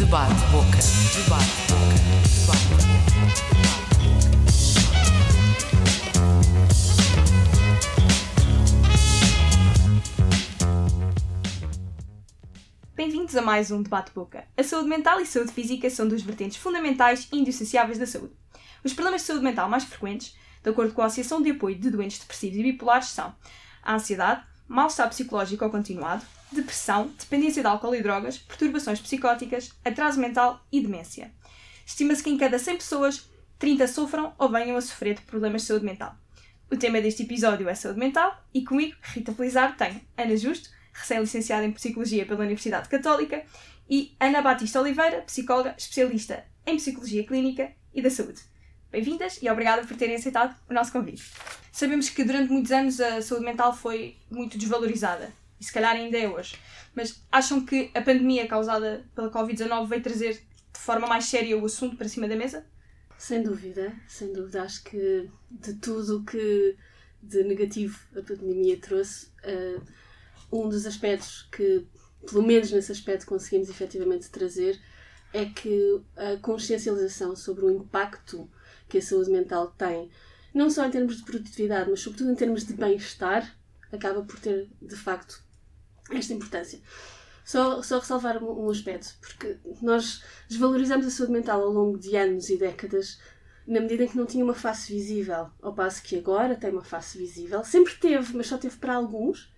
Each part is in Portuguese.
Debate Boca. Debate Boca. Debate Bem-vindos a mais um Debate Boca. A saúde mental e saúde física são duas vertentes fundamentais e indissociáveis da saúde. Os problemas de saúde mental mais frequentes, de acordo com a Associação de Apoio de Doentes Depressivos e Bipolares, são a ansiedade, mal-estar psicológico ou continuado, depressão, dependência de álcool e drogas, perturbações psicóticas, atraso mental e demência. Estima-se que em cada 100 pessoas, 30 sofram ou venham a sofrer de problemas de saúde mental. O tema deste episódio é saúde mental e comigo, Rita Felizardo, tenho Ana Justo, recém-licenciada em Psicologia pela Universidade Católica, e Ana Batista Oliveira, psicóloga especialista em Psicologia Clínica e da Saúde. Bem-vindas e obrigada por terem aceitado o nosso convite. Sabemos que durante muitos anos a saúde mental foi muito desvalorizada, e se calhar ainda é hoje, mas acham que a pandemia causada pela Covid-19 veio trazer de forma mais séria o assunto para cima da mesa? Sem dúvida, sem dúvida. Acho que de tudo o que de negativo a pandemia trouxe, uh, um dos aspectos que, pelo menos nesse aspecto, conseguimos efetivamente trazer é que a consciencialização sobre o impacto que a saúde mental tem, não só em termos de produtividade, mas sobretudo em termos de bem-estar, acaba por ter, de facto, esta importância. Só, só ressalvar um, um aspecto, porque nós desvalorizamos a saúde mental ao longo de anos e décadas na medida em que não tinha uma face visível, ao passo que agora tem uma face visível. Sempre teve, mas só teve para alguns,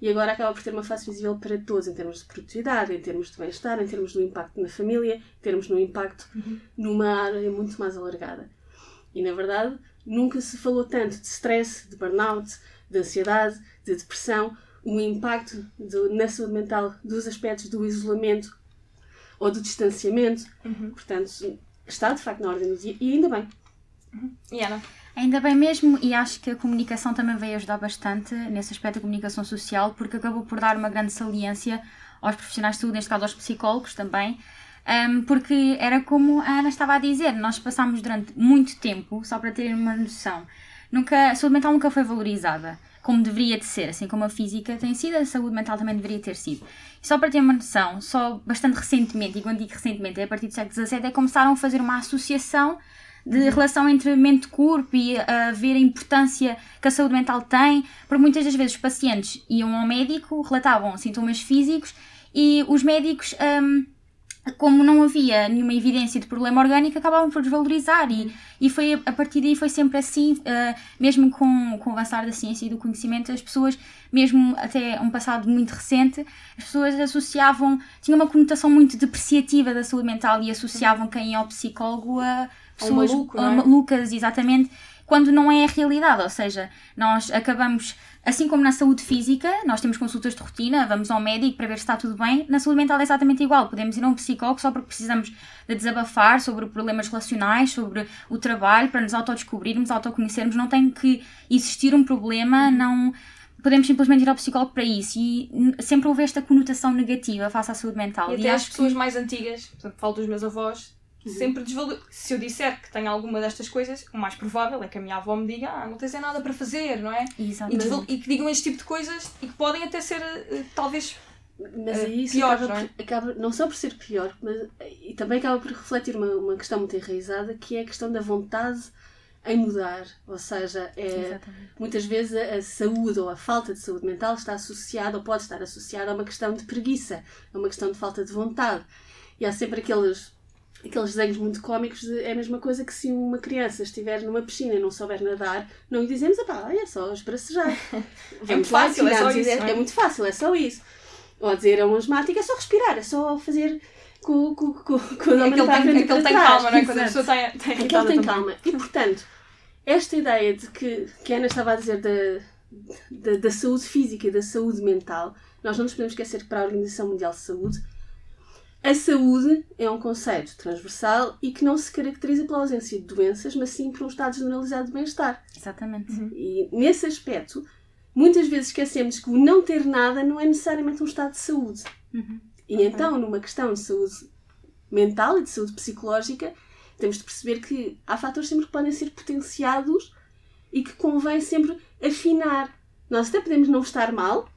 e agora acaba por ter uma face visível para todos, em termos de produtividade, em termos de bem-estar, em termos do impacto na família, em termos do impacto Uhum. numa área muito mais alargada. E na verdade, nunca se falou tanto de stress, de burnout, de ansiedade, de depressão, o impacto do- na saúde mental dos aspectos do isolamento ou do distanciamento. Uhum. Portanto, está de facto na ordem do dia e ainda bem. E Ana? Ainda bem mesmo, e acho que a comunicação também veio ajudar bastante nesse aspecto da comunicação social, porque acabou por dar uma grande saliência aos profissionais de saúde, neste caso aos psicólogos também, um, porque era como a Ana estava a dizer, nós passámos durante muito tempo, só para terem uma noção, nunca, a saúde mental nunca foi valorizada como deveria de ser, assim como a física tem sido, a saúde mental também deveria ter sido. E só para ter uma noção, só bastante recentemente, e quando digo recentemente, é a partir do século XVII, é que começaram a fazer uma associação de relação entre mente e a ver a importância que a saúde mental tem, porque muitas das vezes os pacientes iam ao médico, relatavam sintomas físicos e os médicos, hum, como não havia nenhuma evidência de problema orgânico, acabavam por desvalorizar e, e foi a partir daí foi sempre assim, ah, mesmo com, com o avançar da ciência e do conhecimento, as pessoas, mesmo até um passado muito recente, as pessoas associavam, tinham uma conotação muito depreciativa da saúde mental e associavam quem ia ao psicólogo a pessoas maluco, é? malucas, exatamente, quando não é a realidade, ou seja, nós acabamos, assim como na saúde física, nós temos consultas de rotina, vamos ao médico para ver se está tudo bem, na saúde mental é exatamente igual, podemos ir a um psicólogo só porque precisamos de desabafar sobre problemas relacionais, sobre o trabalho, para nos autodescobrirmos, autoconhecermos, não tem que existir um problema, não podemos simplesmente ir ao psicólogo para isso e sempre houve esta conotação negativa face à saúde mental E até as acho que- pessoas mais antigas, portanto, falo dos meus avós, Uhum. sempre desvalorizam. Se eu disser que tenho alguma destas coisas, o mais provável é que a minha avó me diga: Ah, não tens é nada para fazer, não é? E, Exatamente. desval- e que digam este tipo de coisas e que podem até ser, eh, talvez. Mas Eh, isso pior, acaba, não é? acaba não só por ser pior, mas e também acaba por refletir uma, uma questão muito enraizada que é a questão da vontade em mudar. Ou seja, é, muitas vezes a, a saúde ou a falta de saúde mental está associada ou pode estar associada a uma questão de preguiça, a uma questão de falta de vontade. E há sempre aqueles, aqueles desenhos muito cómicos de é a mesma coisa que se uma criança estiver numa piscina e não souber nadar, não lhe dizemos, ah, é só esbracejar. Vamos lá, fácil, é só isso, é? é muito fácil, é só isso. Ou dizer a um asmático, é só respirar, é só fazer com, com, com, com a Aquele para a tem, frente aquele tem calma, não é? Quando a pessoa tem, tem Aquele irritada tem também. calma. E portanto, esta ideia de que, que a Ana estava a dizer da, da, da saúde física e da saúde mental, nós não nos podemos esquecer que para a Organização Mundial de Saúde, a saúde é um conceito transversal e que não se caracteriza pela ausência de doenças, mas sim por um estado generalizado de bem-estar. Exatamente. E nesse aspecto, muitas vezes esquecemos que o não ter nada não é necessariamente um estado de saúde. Uhum. E então, numa questão de saúde mental e de saúde psicológica, temos de perceber que há fatores sempre que podem ser potenciados e que convém sempre afinar. Nós até podemos não estar mal,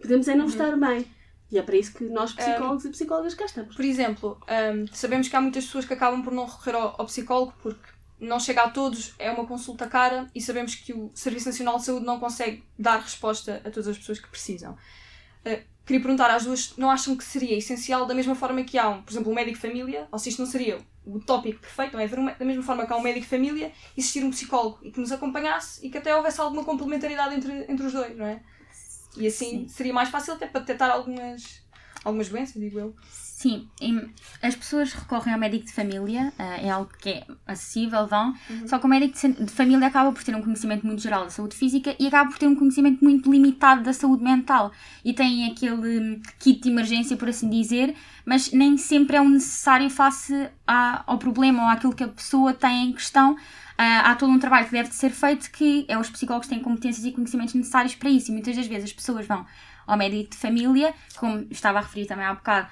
podemos é não estar bem. E é para isso que nós, psicólogos e psicólogas, cá estamos. Por exemplo, hum, sabemos que há muitas pessoas que acabam por não recorrer ao, ao psicólogo porque não chega a todos, é uma consulta cara e sabemos que o Serviço Nacional de Saúde não consegue dar resposta a todas as pessoas que precisam. Uh, queria perguntar às duas, não acham que seria essencial da mesma forma que há um, por exemplo, um médico de família, ou se isto não seria o tópico perfeito, não é? Uma- da mesma forma que há um médico de família, existir um psicólogo e que nos acompanhasse e que até houvesse alguma complementaridade entre, entre os dois, não é? E assim seria mais fácil até para detectar algumas, algumas doenças, digo eu. Sim, as pessoas recorrem ao médico de família, ah, é algo que é acessível, vão, só que o médico de família acaba por ter um conhecimento muito geral da saúde física e acaba por ter um conhecimento muito limitado da saúde mental. E tem aquele hum, kit de emergência, por assim dizer, mas nem sempre é o necessário face ao problema ou àquilo que a pessoa tem em questão. Ah, há todo um trabalho que deve de ser feito que é os psicólogos têm competências e conhecimentos necessários para isso. E muitas das vezes as pessoas vão ao médico de família, como estava a referir também há bocado,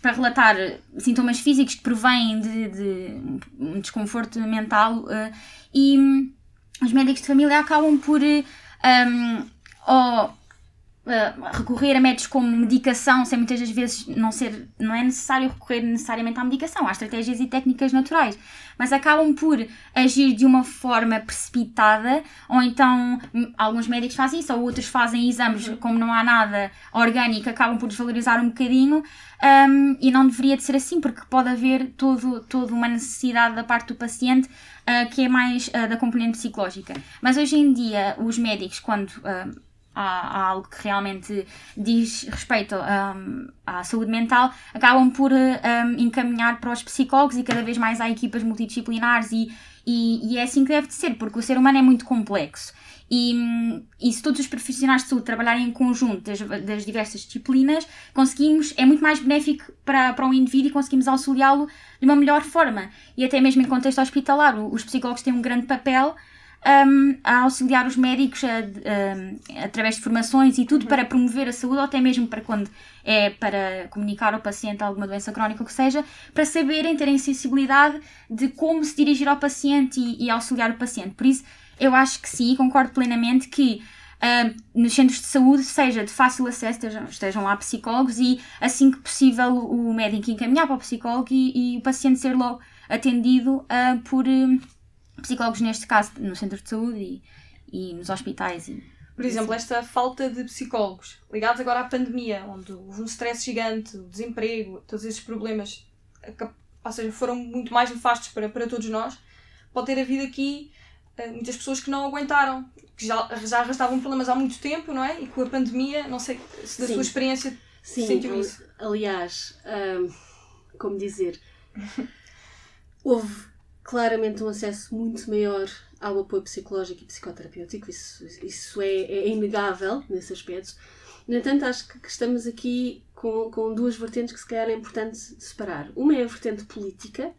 para relatar eh, sintomas físicos que provêm de, de um desconforto mental eh, e hum, os médicos de família acabam por eh, um, ou, eh, recorrer a métodos como medicação, sem muitas das vezes não ser, não é necessário recorrer necessariamente à medicação, há estratégias e técnicas naturais, mas acabam por agir de uma forma precipitada, ou então hum, alguns médicos fazem isso, ou outros fazem exames, como não há nada orgânico, acabam por desvalorizar um bocadinho, um, e não deveria de ser assim, porque pode haver todo, toda uma necessidade da parte do paciente uh, que é mais uh, da componente psicológica. Mas hoje em dia, os médicos, quando uh, há, há algo que realmente diz respeito um, à saúde mental, acabam por um, encaminhar para os psicólogos e cada vez mais há equipas multidisciplinares e, e, e é assim que deve de ser, porque o ser humano é muito complexo. E, hum, e se todos os profissionais de saúde trabalharem em conjunto das, das diversas disciplinas, conseguimos, é muito mais benéfico para, para um indivíduo e conseguimos auxiliá-lo de uma melhor forma. E até mesmo em contexto hospitalar, os psicólogos têm um grande papel um, a auxiliar os médicos a- através de formações e tudo para promover a saúde, ou até mesmo para quando é para comunicar ao paciente alguma doença crónica, o que seja, para saberem, terem sensibilidade de como se dirigir ao paciente e, e auxiliar o paciente. Por isso, eu acho que sim, concordo plenamente que ah, nos centros de saúde seja de fácil acesso, estejam, estejam lá psicólogos e assim que possível o médico encaminhar para o psicólogo e, e o paciente ser logo atendido ah, por hum, psicólogos, neste caso no centro de saúde e, e nos hospitais. E, Por exemplo, esta falta de psicólogos, ligados agora à pandemia, onde houve um stress gigante, o desemprego, todos esses problemas, ou seja, foram muito mais nefastos para, para todos nós, pode ter havido aqui eh, muitas pessoas que não aguentaram, que já, já arrastavam problemas há muito tempo, não é? E com a pandemia, não sei se da Sim. sua experiência Sim, sentiu isso. aliás, hum, como dizer, houve claramente um acesso muito maior ao apoio psicológico e psicoterapêutico, isso, isso é, é inegável nesse aspecto. No entanto, acho que estamos aqui com, com duas vertentes que se calhar é importante separar. Uma é a vertente política,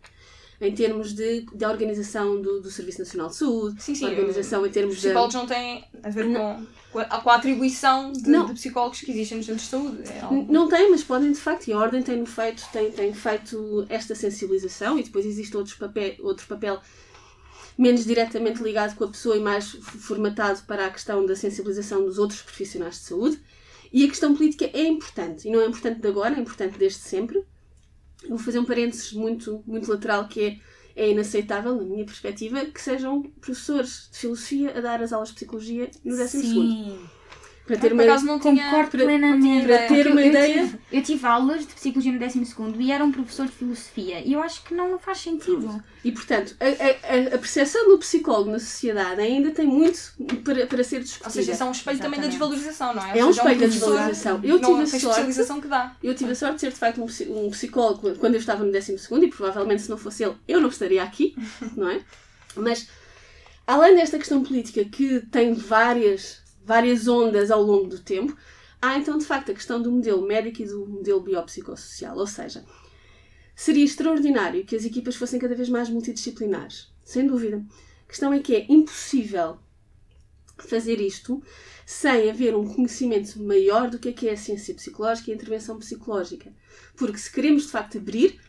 em termos de, de organização do, do Serviço Nacional de Saúde, Sim, sim, a organização em Os termos de... psicólogos não têm a ver com, com, a, com a atribuição de, Não. de psicólogos que existem nos centros de saúde. É algo- Não tem, mas podem de facto, e a Ordem tem feito, tem, tem feito esta sensibilização e depois existe outros papel, outro papel menos diretamente ligado com a pessoa e mais formatado para a questão da sensibilização dos outros profissionais de saúde. E a questão política é importante, e não é importante de agora, é importante desde sempre. Vou fazer um parênteses muito, muito lateral que é, é inaceitável, na minha perspectiva, que sejam professores de filosofia a dar as aulas de psicologia no 12 segundo. Sim, Para ter Por uma, acaso não tinha, concordo para- plenamente. para ter Eu- uma eu ideia- tive- eu tive aulas de psicologia no 12 e era um professor de filosofia e eu acho que não faz sentido. E, portanto, a, a, a- percepção do psicólogo na sociedade ainda tem muito para, para ser Ou discutida. seja, isso é um espelho também da Exatamente. desvalorização, não é? É Ou um seja, espelho da desvalorização. Eu não tive a sorte- especialização que dá. Eu tive a sorte de ser, de facto, um, um psicólogo quando eu estava no 12 e provavelmente se não fosse ele, eu não estaria aqui, não é? Mas, além desta questão política que tem várias, várias ondas ao longo do tempo, há então, de facto, a questão do modelo médico e do modelo biopsicossocial. Ou seja, seria extraordinário que as equipas fossem cada vez mais multidisciplinares, sem dúvida. A questão é que é impossível fazer isto sem haver um conhecimento maior do que é que é a ciência psicológica e a intervenção psicológica. Porque se queremos de facto abrir,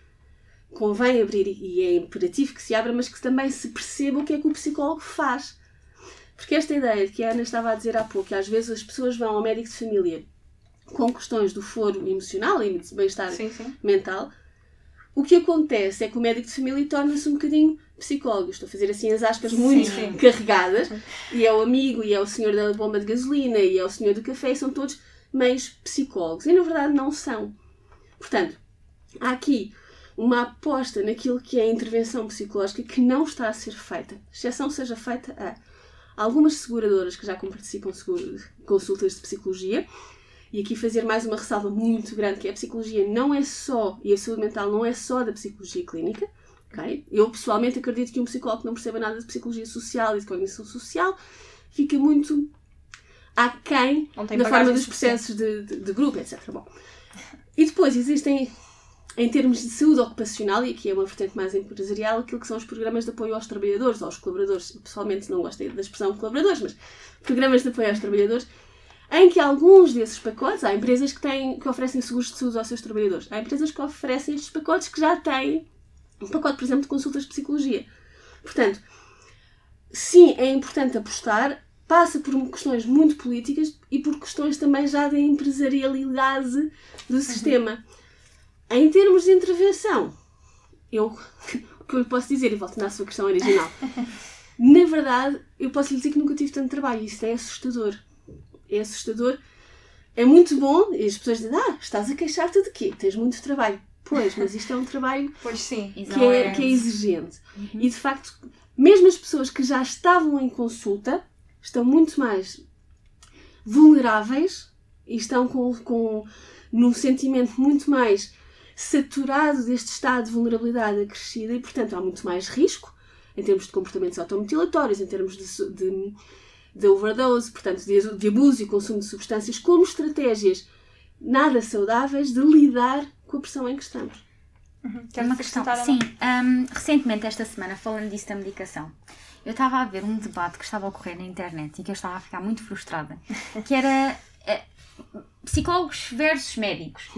convém abrir e é imperativo que se abra, mas que também se perceba o que é que o psicólogo faz. Porque esta ideia de que a Ana estava a dizer há pouco, que às vezes as pessoas vão ao médico de família com questões do foro emocional e de bem-estar Sim, sim. mental, o que acontece é que o médico de família torna-se um bocadinho psicólogo. Estou a fazer assim as aspas muito sim. carregadas. E é o amigo, e é o senhor da bomba de gasolina, e é o senhor do café, e são todos meios psicólogos. E na verdade não são. Portanto, há aqui uma aposta naquilo que é a intervenção psicológica que não está a ser feita. Exceção seja feita a algumas seguradoras que já participam de consultas de psicologia. E aqui fazer mais uma ressalva muito grande, que é a psicologia não é só, e a saúde mental não é só da psicologia clínica. ok? Eu pessoalmente acredito que um psicólogo que não perceba nada de psicologia social e de cognição social fica muito aquém da forma dos processos de, de, de grupo, etc. Bom. E depois existem, em termos de saúde ocupacional, e aqui é uma vertente mais empresarial, aquilo que são os programas de apoio aos trabalhadores, aos colaboradores. Eu, pessoalmente não gosto da expressão colaboradores, mas programas de apoio aos trabalhadores, em que alguns desses pacotes, há empresas que, têm, que oferecem seguros de saúde aos seus trabalhadores, há empresas que oferecem estes pacotes que já têm um pacote, por exemplo, de consultas de psicologia. Portanto, sim, é importante apostar, passa por questões muito políticas e por questões também já da empresarialidade do sistema. Em termos de intervenção, eu, o que eu lhe posso dizer, e volto na sua questão original, na verdade, eu posso lhe dizer que nunca tive tanto trabalho, isso é assustador. É assustador. É muito bom, e as pessoas dizem, ah, estás a queixar-te de quê? Tens muito trabalho. Pois, mas isto é um trabalho Pois sim. que é, que é exigente. E de facto, mesmo as pessoas que já estavam em consulta estão muito mais vulneráveis e estão com, com num sentimento muito mais saturado deste estado de vulnerabilidade acrescida e, portanto, há muito mais risco em termos de comportamentos automutilatórios, em termos de, de, de overdose, portanto, de, de abuso e consumo de substâncias, como estratégias nada saudáveis de lidar com a pressão em que estamos. Queres uma questão. Sim, hum, recentemente, esta semana, falando disso da medicação, eu estava a ver um debate que estava a ocorrer na internet e que eu estava a ficar muito frustrada, que era eh, psicólogos versus médicos.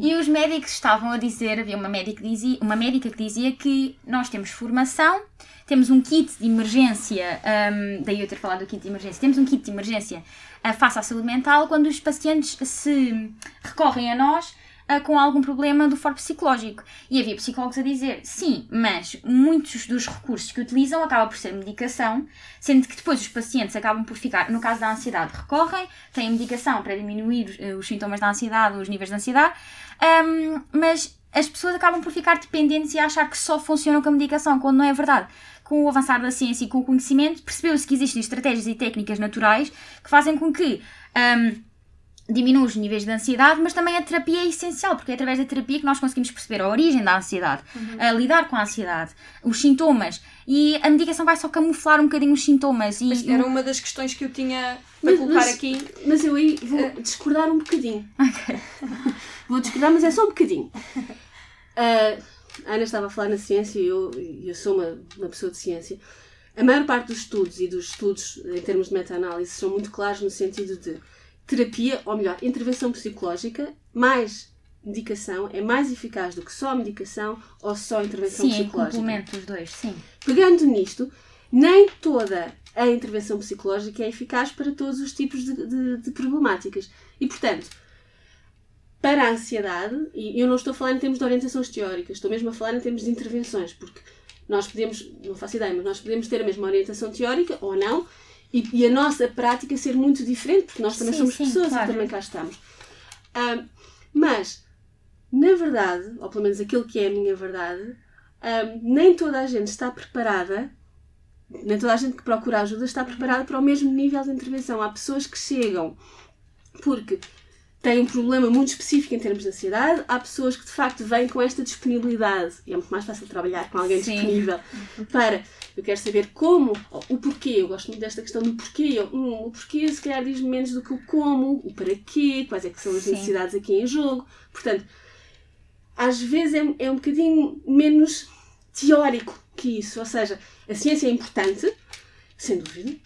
E os médicos estavam a dizer, havia uma médica, dizia, uma médica que dizia que nós temos formação, temos um kit de emergência, hum, daí eu ter falado do kit de emergência, temos um kit de emergência ah, face à saúde mental quando os pacientes se recorrem a nós ah, com algum problema do foro psicológico. E havia psicólogos a dizer, sim, mas muitos dos recursos que utilizam acaba por ser medicação, sendo que depois os pacientes acabam por ficar, no caso da ansiedade, recorrem, têm medicação para diminuir eh, os sintomas da ansiedade, os níveis de ansiedade, ahm, mas as pessoas acabam por ficar dependentes e achar que só funcionam com a medicação, quando não é verdade. Com o avançar da ciência e com o conhecimento, percebeu-se que existem estratégias e técnicas naturais que fazem com que ahm, diminua os níveis de ansiedade, mas também a terapia é essencial, porque é através da terapia que nós conseguimos perceber a origem da ansiedade, a lidar com a ansiedade, os sintomas, e a medicação vai só camuflar um bocadinho os sintomas. E, Mas era uma das questões que eu tinha para Mas- colocar mas- aqui. Mas eu aí vou discordar um bocadinho. vou discordar, mas é só um bocadinho. Ah, a Ana estava a falar na ciência e eu, eu sou uma, uma pessoa de ciência. A maior parte dos estudos e dos estudos em termos de meta-análise são muito claros no sentido de terapia, ou melhor, intervenção psicológica, mais medicação é mais eficaz do que só medicação ou só intervenção sim, em psicológica. complemento os dois, sim. Pegando nisto, nem toda a intervenção psicológica é eficaz para todos os tipos de, de- de problemáticas. E, portanto, para a ansiedade, e eu não estou a falar em termos de orientações teóricas, estou mesmo a falar em termos de intervenções, porque nós podemos, não faço ideia, mas nós podemos ter a mesma orientação teórica ou não, e, e a nossa prática ser muito diferente, porque nós também Sim, somos sim, pessoas claro. e também cá estamos. Mas, na verdade, ou pelo menos aquilo que é a minha verdade, nem toda a gente está preparada, nem toda a gente que procura ajuda está preparada para o mesmo nível de intervenção. Há pessoas que chegam porque têm um problema muito específico em termos de ansiedade, há pessoas que de facto vêm com esta disponibilidade e é muito mais fácil trabalhar com alguém Sim. disponível para eu quero saber como, o porquê, eu gosto muito desta questão do porquê, eu, hum, o porquê se calhar diz menos do que o como, o para quê, quais é que são as Sim. necessidades aqui em jogo, portanto às vezes é, é um bocadinho menos teórico que isso. Ou seja, a ciência é importante, sem dúvida,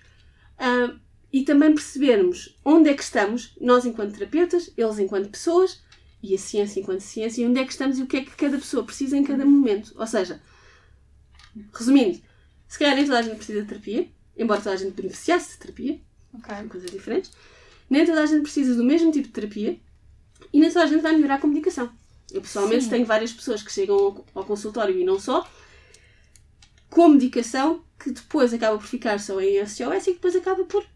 ah, e também percebermos onde é que estamos, nós enquanto terapeutas, eles enquanto pessoas, e a ciência enquanto ciência, e onde é que estamos e o que é que cada pessoa precisa em cada momento. Ou seja, resumindo, se calhar nem toda a gente precisa de terapia, embora toda a gente beneficiasse de terapia, Ok. são coisas diferentes. Nem toda a gente precisa do mesmo tipo de terapia, E nem só a gente vai melhorar a comunicação. Eu pessoalmente Sim. tenho várias pessoas que chegam ao, ao consultório e não só, com medicação, que depois acaba por ficar só em SOS e que depois acaba por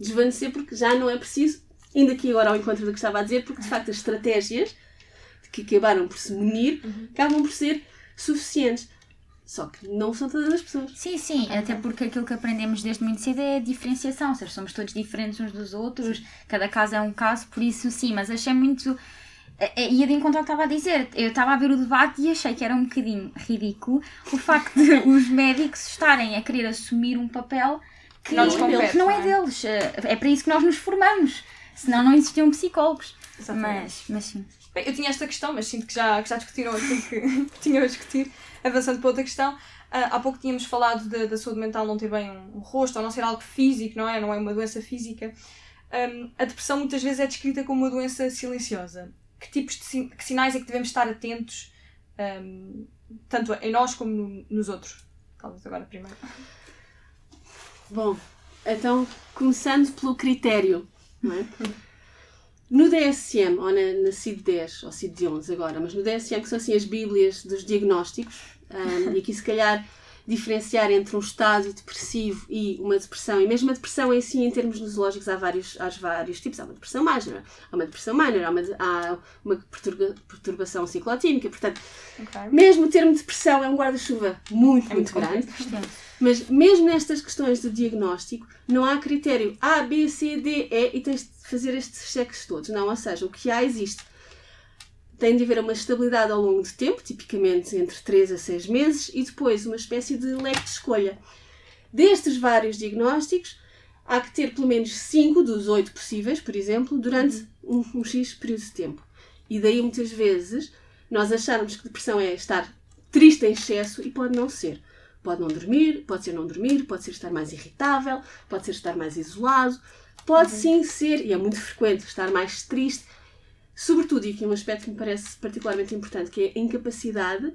desvanecer porque já não é preciso, ainda aqui agora ao encontro do que estava a dizer, porque de facto as estratégias que acabaram por se munir acabam por ser suficientes. Só que não são todas as pessoas. Sim, sim, até porque aquilo que aprendemos desde muito cedo é a diferenciação, ou seja, somos todos diferentes uns dos outros, cada caso é um caso, por isso sim, mas achei muito. eh, eh, Ia de encontro ao que estava a dizer. Eu estava a ver o debate e achei que era um bocadinho ridículo o facto de os médicos estarem a querer assumir um papel que Não nos compete, não é é? deles. É para isso que nós nos formamos, senão não existiam psicólogos. Exatamente. Mas, mas sim. Bem, eu tinha esta questão, mas sinto que já, que já discutiram aquilo que tinham a discutir. Avançando para outra questão, ah, há pouco tínhamos falado da- saúde mental não ter bem um, um rosto ou não ser algo físico, não é? Não é uma doença física. Ahm, a depressão muitas vezes é descrita como uma doença silenciosa. Que tipos de que sinais é que devemos estar atentos, ahm, tanto em nós como no- nos outros? Talvez agora primeiro. Bom, então começando pelo critério, é? No DSM, ou na, na CID-10, ou CID-11 agora, mas no DSM, que são assim as bíblias dos diagnósticos, ahm, e aqui se calhar diferenciar entre um estado depressivo e uma depressão, e mesmo a depressão em si, em termos nosológicos, há vários, há vários tipos. Há uma depressão major, há uma depressão minor, há uma, há uma perturba- perturbação ciclotímica, portanto, Ok. mesmo o termo depressão é um guarda-chuva muito, É muito, muito grande. Mas mesmo nestas questões de diagnóstico, não há critério A, B, C, D, E e tens de fazer estes cheques todos. Não, ou seja, o que há existe. Tem de haver uma estabilidade ao longo do tempo, tipicamente entre 3 a 6 meses, e depois uma espécie de leque de escolha. Destes vários diagnósticos, há que ter pelo menos 5 dos 8 possíveis, por exemplo, durante um, um X período de tempo. E daí muitas vezes nós acharmos que depressão é estar triste em excesso e pode não ser. Pode não dormir, pode ser não dormir, pode ser estar mais irritável, pode ser estar mais isolado, pode sim ser, e é muito frequente, estar mais triste. Sobretudo, e aqui um aspecto que me parece particularmente importante, que é a incapacidade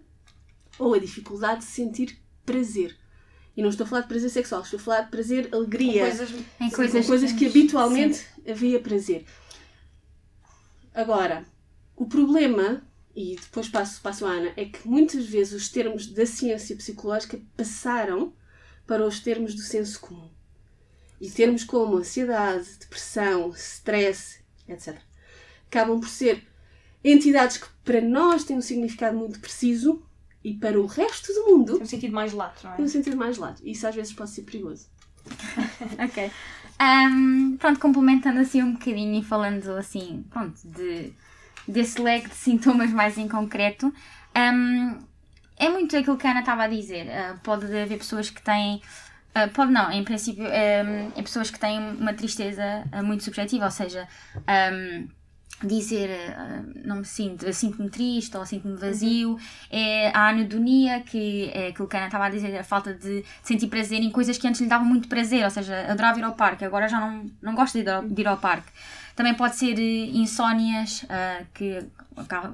ou a dificuldade de sentir prazer. E não estou a falar de prazer sexual, estou a falar de prazer, alegria, Coisas Em Sim, coisas, coisas que habitualmente havia prazer. Agora, o problema, e depois passo, passo a Ana, é que muitas vezes os termos da ciência psicológica passaram para os termos do senso comum. E termos como ansiedade, depressão, stress, etc. Acabam por ser entidades que para nós têm um significado muito preciso e para o resto do mundo Tem um sentido mais lato, não é? tem um sentido mais lato. E isso às vezes pode ser perigoso. Ok. Ahm, pronto, complementando assim um bocadinho e falando assim, pronto, de, desse leque de sintomas mais em concreto, ahm, é muito aquilo que a Ana estava a dizer. Ah, pode haver pessoas que têm. ah, pode não, em princípio, ahm, é pessoas que têm uma tristeza ah, muito subjetiva, ou seja, ahm, dizer ah, não me sinto, sinto-me triste ou sinto-me vazio, é a anedonia, que é aquilo que a Ana estava a dizer, a falta de sentir prazer em coisas que antes lhe davam muito prazer, ou seja, adorava ir ao parque, agora já não, não gosto de ir ao, de ir ao parque. Também pode ser eh, insónias, ah, que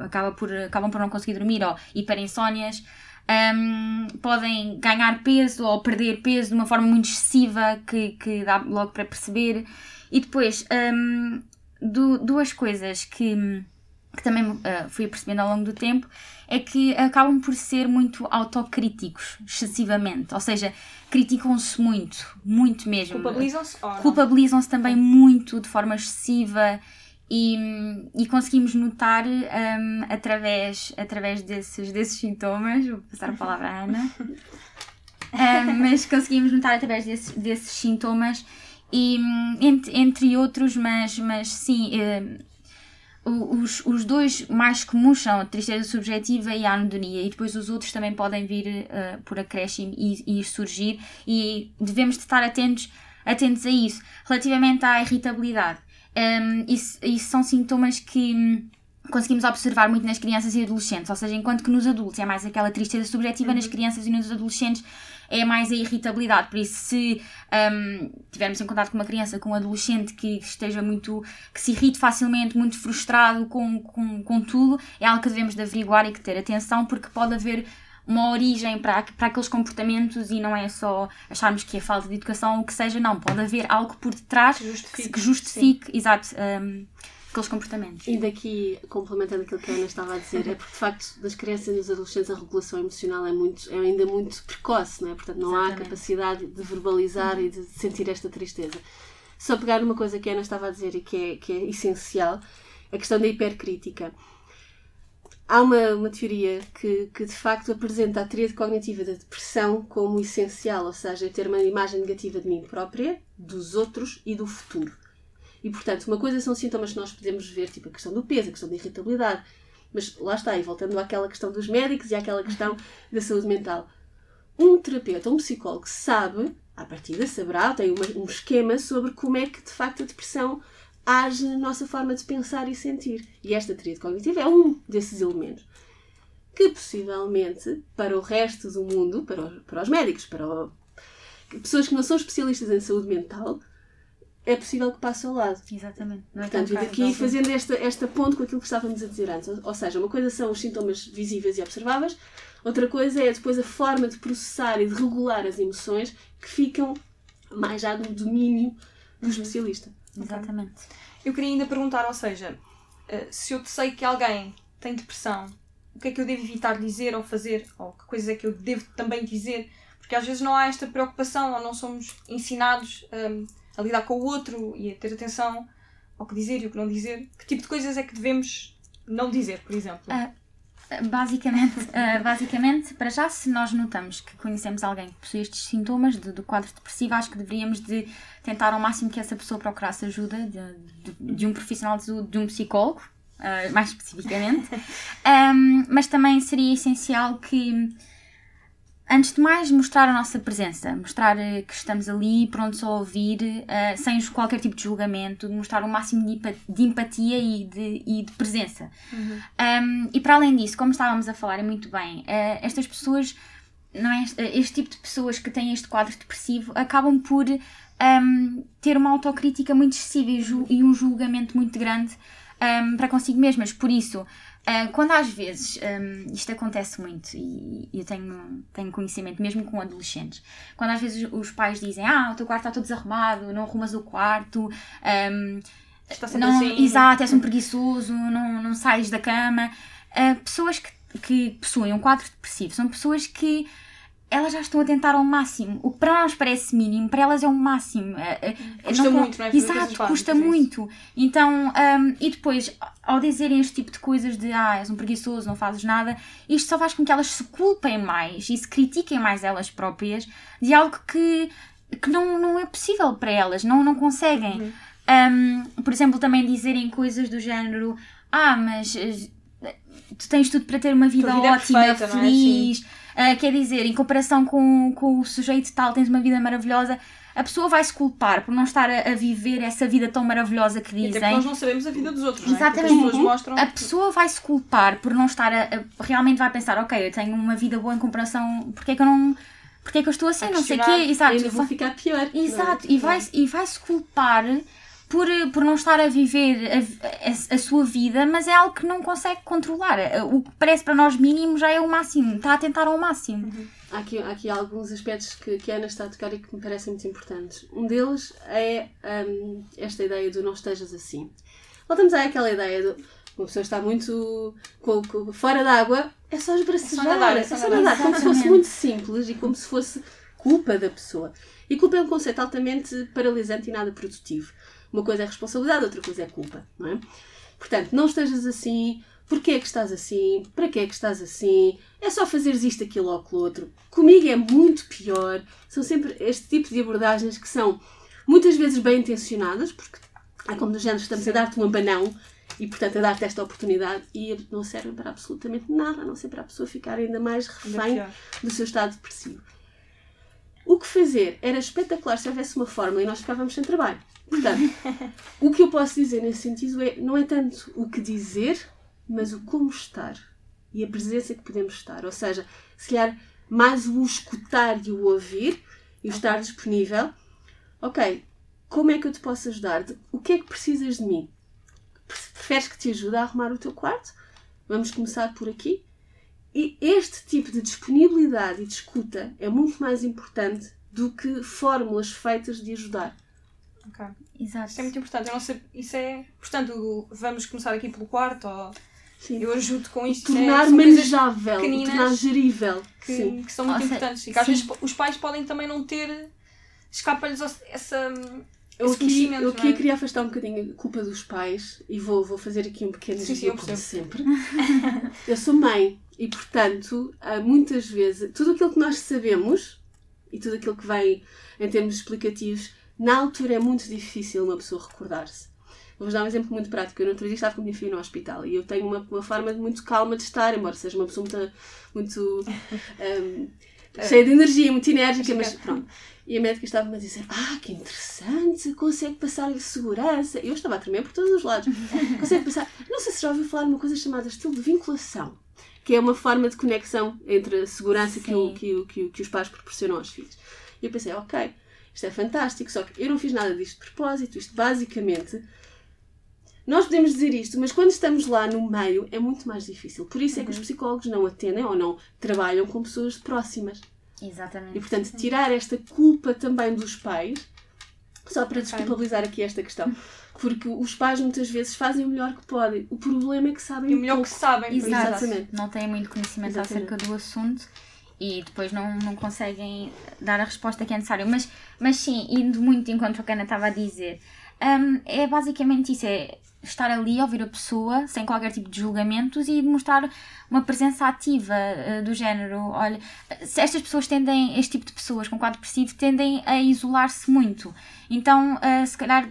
acaba, por, acabam por não conseguir dormir, ou hiperinsónias. Ahm, podem ganhar peso ou perder peso de uma forma muito excessiva que, que dá logo para perceber. E depois, du- duas coisas que, que também ah, fui percebendo ao longo do tempo é que acabam por ser muito autocríticos, excessivamente. Ou seja, criticam-se muito, muito mesmo. Culpabilizam-se? Culpabilizam-se também muito de forma excessiva e, e conseguimos notar hum, através, através desses, desses sintomas, vou passar a palavra à Ana, Hum, mas conseguimos notar através desses, desses sintomas e hum, entre, entre outros, mas, mas sim, o- os, os dois mais comuns são a tristeza subjetiva e a anedonia, e depois os outros também podem vir eh, por acréscimo e, e surgir, e devemos de estar atentos, atentos a isso. Relativamente à irritabilidade, hum, isso, isso são sintomas que hum, conseguimos observar muito nas crianças e adolescentes, ou seja, enquanto que nos adultos é mais aquela tristeza subjetiva, nas crianças e nos adolescentes é mais a irritabilidade. Por isso, se hum, tivermos em contato com uma criança, com um adolescente que esteja muito, que se irrite facilmente, muito frustrado com, com, com tudo, é algo que devemos de averiguar e que ter atenção, porque pode haver uma origem para, para aqueles comportamentos e não é só acharmos que é falta de educação ou o que seja, não, pode haver algo por detrás Que justifique, que justifique, exato, hum, aqueles comportamentos. E daqui, complementando aquilo que a Ana estava a dizer, é porque de facto das crianças e dos adolescentes a regulação emocional é, muito, é ainda muito precoce, não é? Portanto, não há Exatamente. capacidade de verbalizar e de sentir esta tristeza. Só pegar uma coisa que a Ana estava a dizer e que é, que é essencial, a questão da hipercrítica. Há uma, uma teoria que, que de facto apresenta a tríade cognitiva da depressão como essencial, ou seja, ter uma imagem negativa de mim própria, dos outros e do futuro. E, portanto, uma coisa são sintomas que nós podemos ver, tipo a questão do peso, a questão da irritabilidade. Mas lá está, e voltando àquela questão dos médicos e àquela questão da saúde mental. Um terapeuta, um psicólogo sabe, à partida saberá, tem uma- um esquema sobre como é que de facto a depressão age na nossa forma de pensar e sentir. E esta tríade cognitiva é um desses elementos. Que possivelmente, para o resto do mundo, para, os- para os médicos, para o- pessoas que não são especialistas em saúde mental, é possível que passe ao lado. Exatamente. Não é Portanto, e tão daqui fácil. fazendo esta, esta ponte com aquilo que estávamos a dizer antes. Ou, ou seja, uma coisa são os sintomas visíveis e observáveis, outra coisa é depois a forma de processar e de regular as emoções que ficam mais já no domínio do especialista. Exatamente. Eu queria ainda perguntar, ou seja, eh, se eu sei que alguém tem depressão, o que é que eu devo evitar dizer ou fazer? Ou que coisas é que eu devo também dizer? Porque às vezes não há esta preocupação ou não somos ensinados hum, a lidar com o outro e a ter atenção ao que dizer e o que não dizer. Que tipo de coisas é que devemos não dizer, por exemplo? Ah, Basicamente, ah, basicamente, para já, se nós notamos que conhecemos alguém que possui estes sintomas do, do quadro depressivo, acho que deveríamos de tentar ao máximo que essa pessoa procurasse ajuda de, de- de um profissional de saúde, de um psicólogo, ah, mais especificamente. Ahm, mas também seria essencial que, antes de mais, mostrar a nossa presença, mostrar eh, que estamos ali prontos a ouvir, eh, sem qualquer tipo de julgamento, mostrar o máximo de, empa- de empatia e de, e de presença. Um, e para além disso, como estávamos a falar e muito bem, eh, estas pessoas, não é, este, tipo de pessoas que têm este quadro depressivo acabam por um, ter uma autocrítica muito excessiva e, e um julgamento muito grande um, para consigo mesmas. Por isso, eh, quando às vezes, um, isto acontece muito e eu tenho, tenho conhecimento mesmo com adolescentes, quando às vezes os pais dizem: Ah, o teu quarto está todo desarrumado, não arrumas o quarto. um, Está sempre não, assim. Exato, és um preguiçoso, não, não sais da cama. Ah, pessoas que, que possuem um quadro depressivo são pessoas que elas já estão a tentar ao máximo. O que para nós parece mínimo, para elas é o máximo. Ah, ah, Custa muito, não é? Exato, custa é muito. Então, ahm, e depois, ao dizerem este tipo de coisas de ah, és um preguiçoso, não fazes nada, isto só faz com que elas se culpem mais e se critiquem mais elas próprias de algo que, que não, não é possível para elas, não, não conseguem. Uhum. Um, por exemplo, também dizerem coisas do género: Ah, mas eh, tu tens tudo para ter uma vida, vida é ótima, perfeita, não é? Ah, quer dizer, em comparação com, com o sujeito tal, tens uma vida maravilhosa. A pessoa vai se culpar por não estar a, a viver essa vida tão maravilhosa que Até porque dizem. nós não sabemos a vida dos outros, não é? Exatamente. As pessoas mostram. A pessoa vai se culpar por não estar a, a- realmente vai pensar, ok, eu tenho uma vida boa em comparação, porque é que eu não. Porque é que eu estou assim? A Não sei o quê. Exato. Ainda vou Vai- ficar pior. é? Exato, e vai, e vai se culpar por, por não estar a viver a, a- a sua vida, mas é algo que não consegue controlar. O que parece para nós mínimo já é o máximo, está a tentar ao máximo. Há aqui, há aqui alguns aspectos que, que a Ana está a tocar e que me parecem muito importantes. Um deles é hum, esta ideia do não estejas assim. Voltamos àquela ideia do uma pessoa está muito com, com- fora d'água, é só esbracejar, É só nadar, é é só só nadar, nadar. como se fosse muito simples e como se fosse culpa da pessoa. E culpa é um conceito altamente paralisante e nada produtivo. Uma coisa é responsabilidade, outra coisa é culpa, não é? Portanto, não estejas assim, porquê é que estás assim, para que é que estás assim, é só fazeres isto, aquilo ou aquilo outro. Comigo é muito pior. São sempre este tipo de abordagens que são muitas vezes bem intencionadas, porque é como do género, estamos a dar-te um abanão e, portanto, a dar-te esta oportunidade e não servem para absolutamente nada, a não ser para a pessoa ficar ainda mais refém do seu estado depressivo. O que fazer era espetacular se houvesse uma fórmula e nós ficávamos sem trabalho. Portanto, o que eu posso dizer nesse sentido é não é tanto o que dizer, mas o como estar e a presença que podemos estar. Ou seja, se calhar mais o escutar e o ouvir e o estar disponível. Ok, como é que eu te posso ajudar? O que é que precisas de mim? Preferes que te ajude a arrumar o teu quarto? Vamos começar por aqui. E este tipo de disponibilidade e de escuta é muito mais importante do que fórmulas feitas de ajudar. Ok. Exato. Isso é muito importante. Eu não sei, isso é. Portanto, vamos começar aqui pelo quarto. Ou Sim. eu ajudo com isto. Isso é- tornar coisas manejável, tornar gerível. que, Sim. que são muito Ou importantes. E que às vezes os pais podem também não ter. Escapa-lhes essa. Eu aqui, eu aqui é? queria afastar um bocadinho a culpa dos pais e vou, vou fazer aqui um pequeno Sim, sim, desvio, eu como sempre. eu sou mãe e, portanto, há muitas vezes, tudo aquilo que nós sabemos e tudo aquilo que vem em termos explicativos, na altura é muito difícil uma pessoa recordar-se. Vou-vos dar um exemplo muito prático. Eu no outro dia estava com a minha filha no hospital e eu tenho uma, uma forma muito calma de estar, embora seja uma pessoa muito, muito hum, cheia de energia, muito enérgica, mas pronto. E a médica estava-me a dizer: Ah, que interessante, consegue passar-lhe segurança. Eu estava a tremer por todos os lados. Consegue passar. Não sei se já ouviu falar de uma coisa chamada estilo de vinculação, que é uma forma de conexão entre a segurança que, o, que, o, que, o- que os pais proporcionam aos filhos. E eu pensei: Ok, isto é fantástico, só que eu não fiz nada disto de propósito. Isto basicamente. Nós podemos dizer isto, mas quando estamos lá no meio é muito mais difícil. Por isso é que os psicólogos não atendem ou não trabalham com pessoas próximas. E, Exatamente. portanto, tirar esta culpa também dos pais, só para desculpabilizar aqui esta questão. Porque os pais muitas vezes fazem o melhor que podem. O problema é que sabem E o melhor pouco. que sabem. isso. Exatamente. Não têm muito conhecimento Exatamente. acerca do assunto e depois não, não conseguem dar a resposta que é necessária. Mas, mas sim, indo muito que a Ana estava a dizer, hum, é basicamente isso: é estar ali, ouvir a pessoa sem qualquer tipo de julgamentos e demonstrar uma presença ativa eh, do género. Olha, se estas pessoas tendem, este tipo de pessoas com quadro depressivo tendem a isolar-se muito. Então, eh, se calhar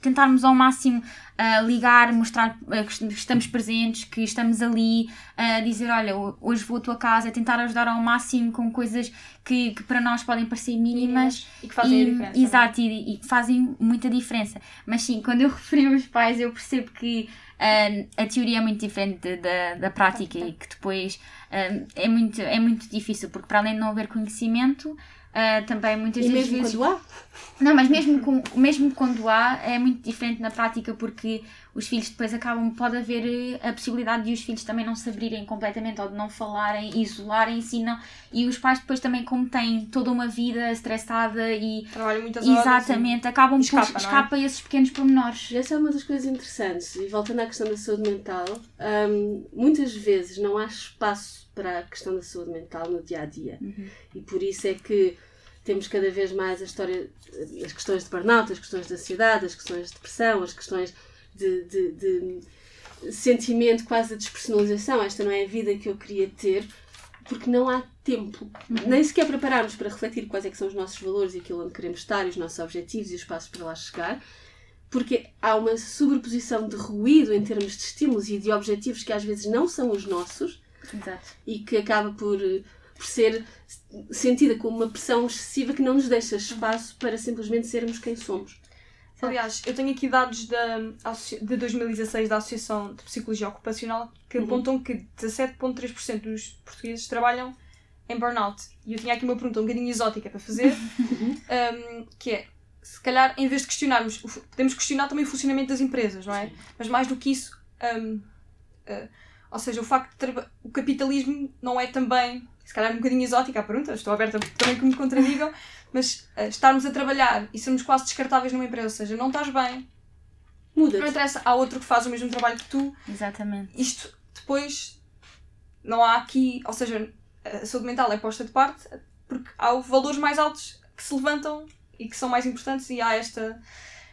tentarmos ao máximo ah, ligar, mostrar ah, que est- estamos presentes, que estamos ali, ah, dizer, olha, ho- hoje vou à tua casa, tentar ajudar ao máximo com coisas que, que para nós podem parecer mínimas. E que fazem a E- diferença. é? Exato, e, e que fazem muita diferença. Mas sim, quando eu referi os pais, eu percebo que a teoria é muito diferente da, da prática e que depois é, muito, é muito difícil, porque para além de não haver conhecimento, ah, também muitas E das mesmo vezes. quando há, Não, mas mesmo, com, mesmo quando há, é muito diferente na prática porque os filhos depois acabam, pode haver eh, a possibilidade de os filhos também não se abrirem completamente ou de não falarem, isolarem-se e, não, e os pais depois também como têm toda uma vida estressada e Trabalham muitas horas. exatamente, acabam escapa, por é? escapa a esses pequenos pormenores. Essa é uma das coisas interessantes. E voltando à questão da saúde mental, hum, muitas vezes não há espaço para a questão da saúde mental no dia a dia. E por isso é que temos cada vez mais a história, as questões de burnout, as questões de ansiedade, as questões de depressão, as questões de, de- de sentimento quase de despersonalização. Esta não é a vida que eu queria ter, porque não há tempo. Nem sequer prepararmos para refletir quais é que são os nossos valores e aquilo onde queremos estar, e os nossos objetivos e os passos para lá chegar. Porque há uma sobreposição de ruído em termos de estímulos e de objetivos que às vezes não são os nossos Exato. e que acaba por, por ser sentida como uma pressão excessiva que não nos deixa espaço para simplesmente sermos quem somos. Aliás, eu tenho aqui dados da, de 2016 da Associação de Psicologia Ocupacional que Uhum. apontam que 17,3% dos portugueses trabalham em burnout. E eu tinha aqui uma pergunta um bocadinho exótica para fazer, um, que é, se calhar, em vez de questionarmos, podemos questionar também o funcionamento das empresas, não é? Mas mais do que isso, um, uh, ou seja, o facto de o capitalismo não é também, se calhar um bocadinho exótica a pergunta, estou aberta também que me contradigam, mas uh, estarmos a trabalhar e sermos quase descartáveis numa empresa, ou seja, não estás bem, não Muda-te. interessa, há outro que faz o mesmo trabalho que tu, Exatamente. isto depois não há aqui, ou seja, a saúde mental é posta de parte porque há valores mais altos que se levantam e que são mais importantes e há esta,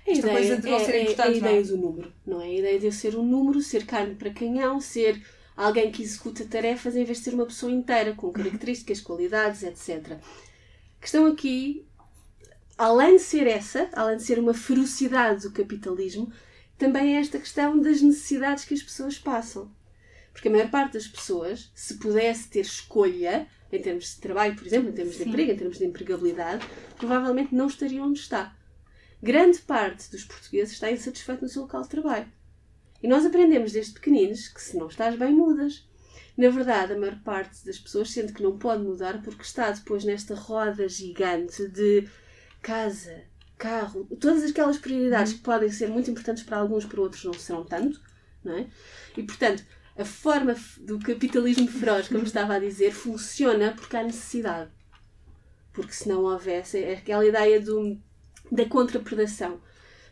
esta ideia, coisa de não é, ser é- importante. é a não é? ideia do número, não é? A ideia de eu ser um número, ser carne para canhão, ser alguém que executa tarefas em vez de ser uma pessoa inteira, com características, qualidades, etc. A questão aqui, além de ser essa, além de ser uma ferocidade do capitalismo, também é esta questão das necessidades que as pessoas passam. Porque a maior parte das pessoas, se pudesse ter escolha, em termos de trabalho, por exemplo, em termos de Sim. emprego, em termos de empregabilidade, provavelmente não estaria onde está. Grande parte dos portugueses está insatisfeito no seu local de trabalho. E nós aprendemos desde pequeninos que se não estás bem, mudas. Na verdade, a maior parte das pessoas sente que não pode mudar porque está depois nesta roda gigante de casa, carro, todas aquelas prioridades que podem ser muito importantes para alguns, para outros não serão tanto, não é? E portanto, a forma do capitalismo feroz, como estava a dizer, funciona porque há necessidade. Porque se não houvesse, é aquela ideia do, da contrapredação.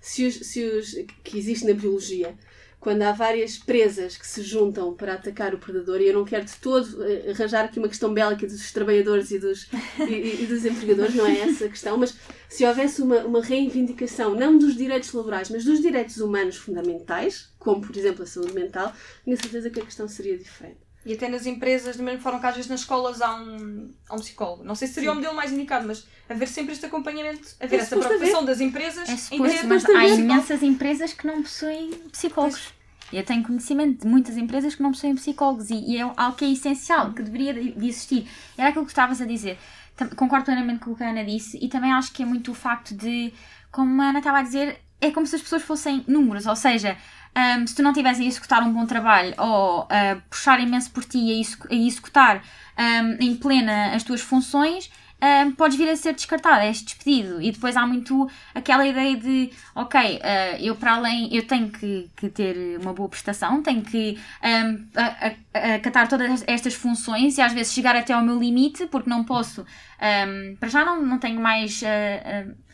se os, se os, que existe na biologia. Quando há várias presas que se juntam para atacar o predador, e eu não quero de todo eh, arranjar aqui uma questão bélica dos trabalhadores e dos, e, e dos empregadores, não é essa a questão, mas se houvesse uma, uma reivindicação, não dos direitos laborais, mas dos direitos humanos fundamentais, como por exemplo a saúde mental, tenho certeza que a questão seria diferente. E até nas empresas, da mesma forma que às vezes nas escolas há um, há um psicólogo. Não sei se seria o modelo mais indicado, mas haver sempre este acompanhamento, haver É essa preocupação das empresas É em suposto, ter mas há imensas empresas que não possuem psicólogos. Eu tenho conhecimento de muitas empresas que não possuem psicólogos e, e é algo que é essencial, que deveria de existir. Era aquilo que estavas a dizer. Concordo plenamente com o que a Ana disse e também acho que é muito o facto de, como a Ana estava a dizer, é como se as pessoas fossem números, ou seja, hum, se tu não estiveres a executar um bom trabalho ou a puxar imenso por ti a execu- a executar hum, em plena as tuas funções, hum, podes vir a ser descartado, és despedido. E depois há muito aquela ideia de, ok, ah, eu para além, eu tenho que, que ter uma boa prestação, tenho que a- acatar todas estas funções e às vezes chegar até ao meu limite, porque não posso, hum, para já não, não tenho mais. ah, ah,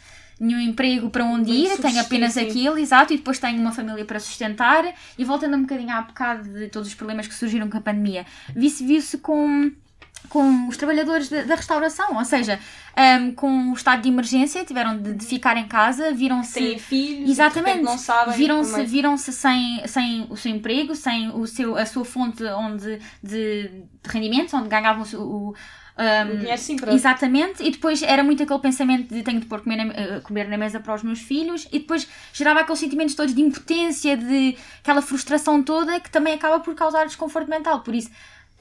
Nenhum emprego para onde ir, tenho apenas aquilo, exato, e depois tenho uma família para sustentar. E voltando um bocadinho à bocado de todos os problemas que surgiram com a pandemia, viu-se com com os trabalhadores da, da restauração, ou seja, um, com o estado de emergência, tiveram de, de ficar em casa, viram-se. têm filhos, Exatamente. não sabem Viram-se é. viram-se sem, sem o seu emprego, sem o seu, a sua fonte onde, de, de rendimentos, onde ganhavam o, o, um, dinheiro sim para Exatamente, e depois era muito aquele pensamento de tenho de pôr comer na, eh, comer na mesa para os meus filhos, e depois gerava aqueles sentimentos todos de impotência, de aquela frustração toda que também acaba por causar desconforto mental. Por isso,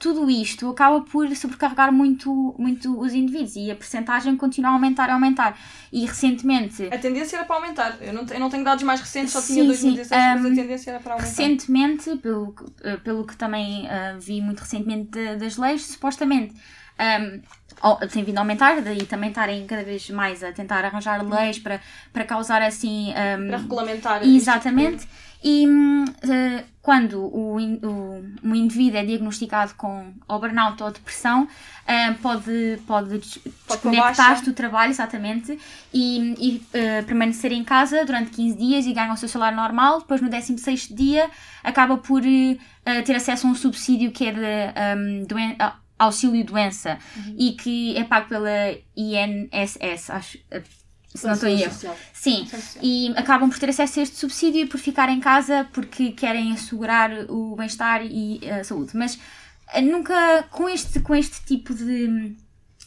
tudo isto acaba por sobrecarregar muito, muito os indivíduos e a percentagem continua a aumentar e aumentar. E recentemente, A tendência era para aumentar. Eu não, eu não tenho dados mais recentes, só Sim, tinha sim, 2016, mas a tendência era para aumentar. recentemente, pelo, que- eh, pelo que também eh, vi muito recentemente de- das leis, supostamente um, tem vindo a aumentar, daí também estarem cada vez mais a tentar arranjar leis para, para causar assim. um, Para regulamentar. tipo Exatamente. E eh, quando o, o, um indivíduo é diagnosticado com ou burnout ou depressão, eh, pode, pode desconectar-se do trabalho, exatamente, e, e eh, permanecer em casa durante 15 dias e ganha o seu salário normal. Depois, no 16 dia, acaba por ter acesso a um subsídio que é de hum, doen- a- auxílio doença Uhum. e que é pago pela INSS, acho, se não estou em erro. Sim, Social. e acabam por ter acesso a este subsídio e por ficar em casa porque querem assegurar o bem-estar e a saúde. Mas eh, nunca, com este, com este tipo de,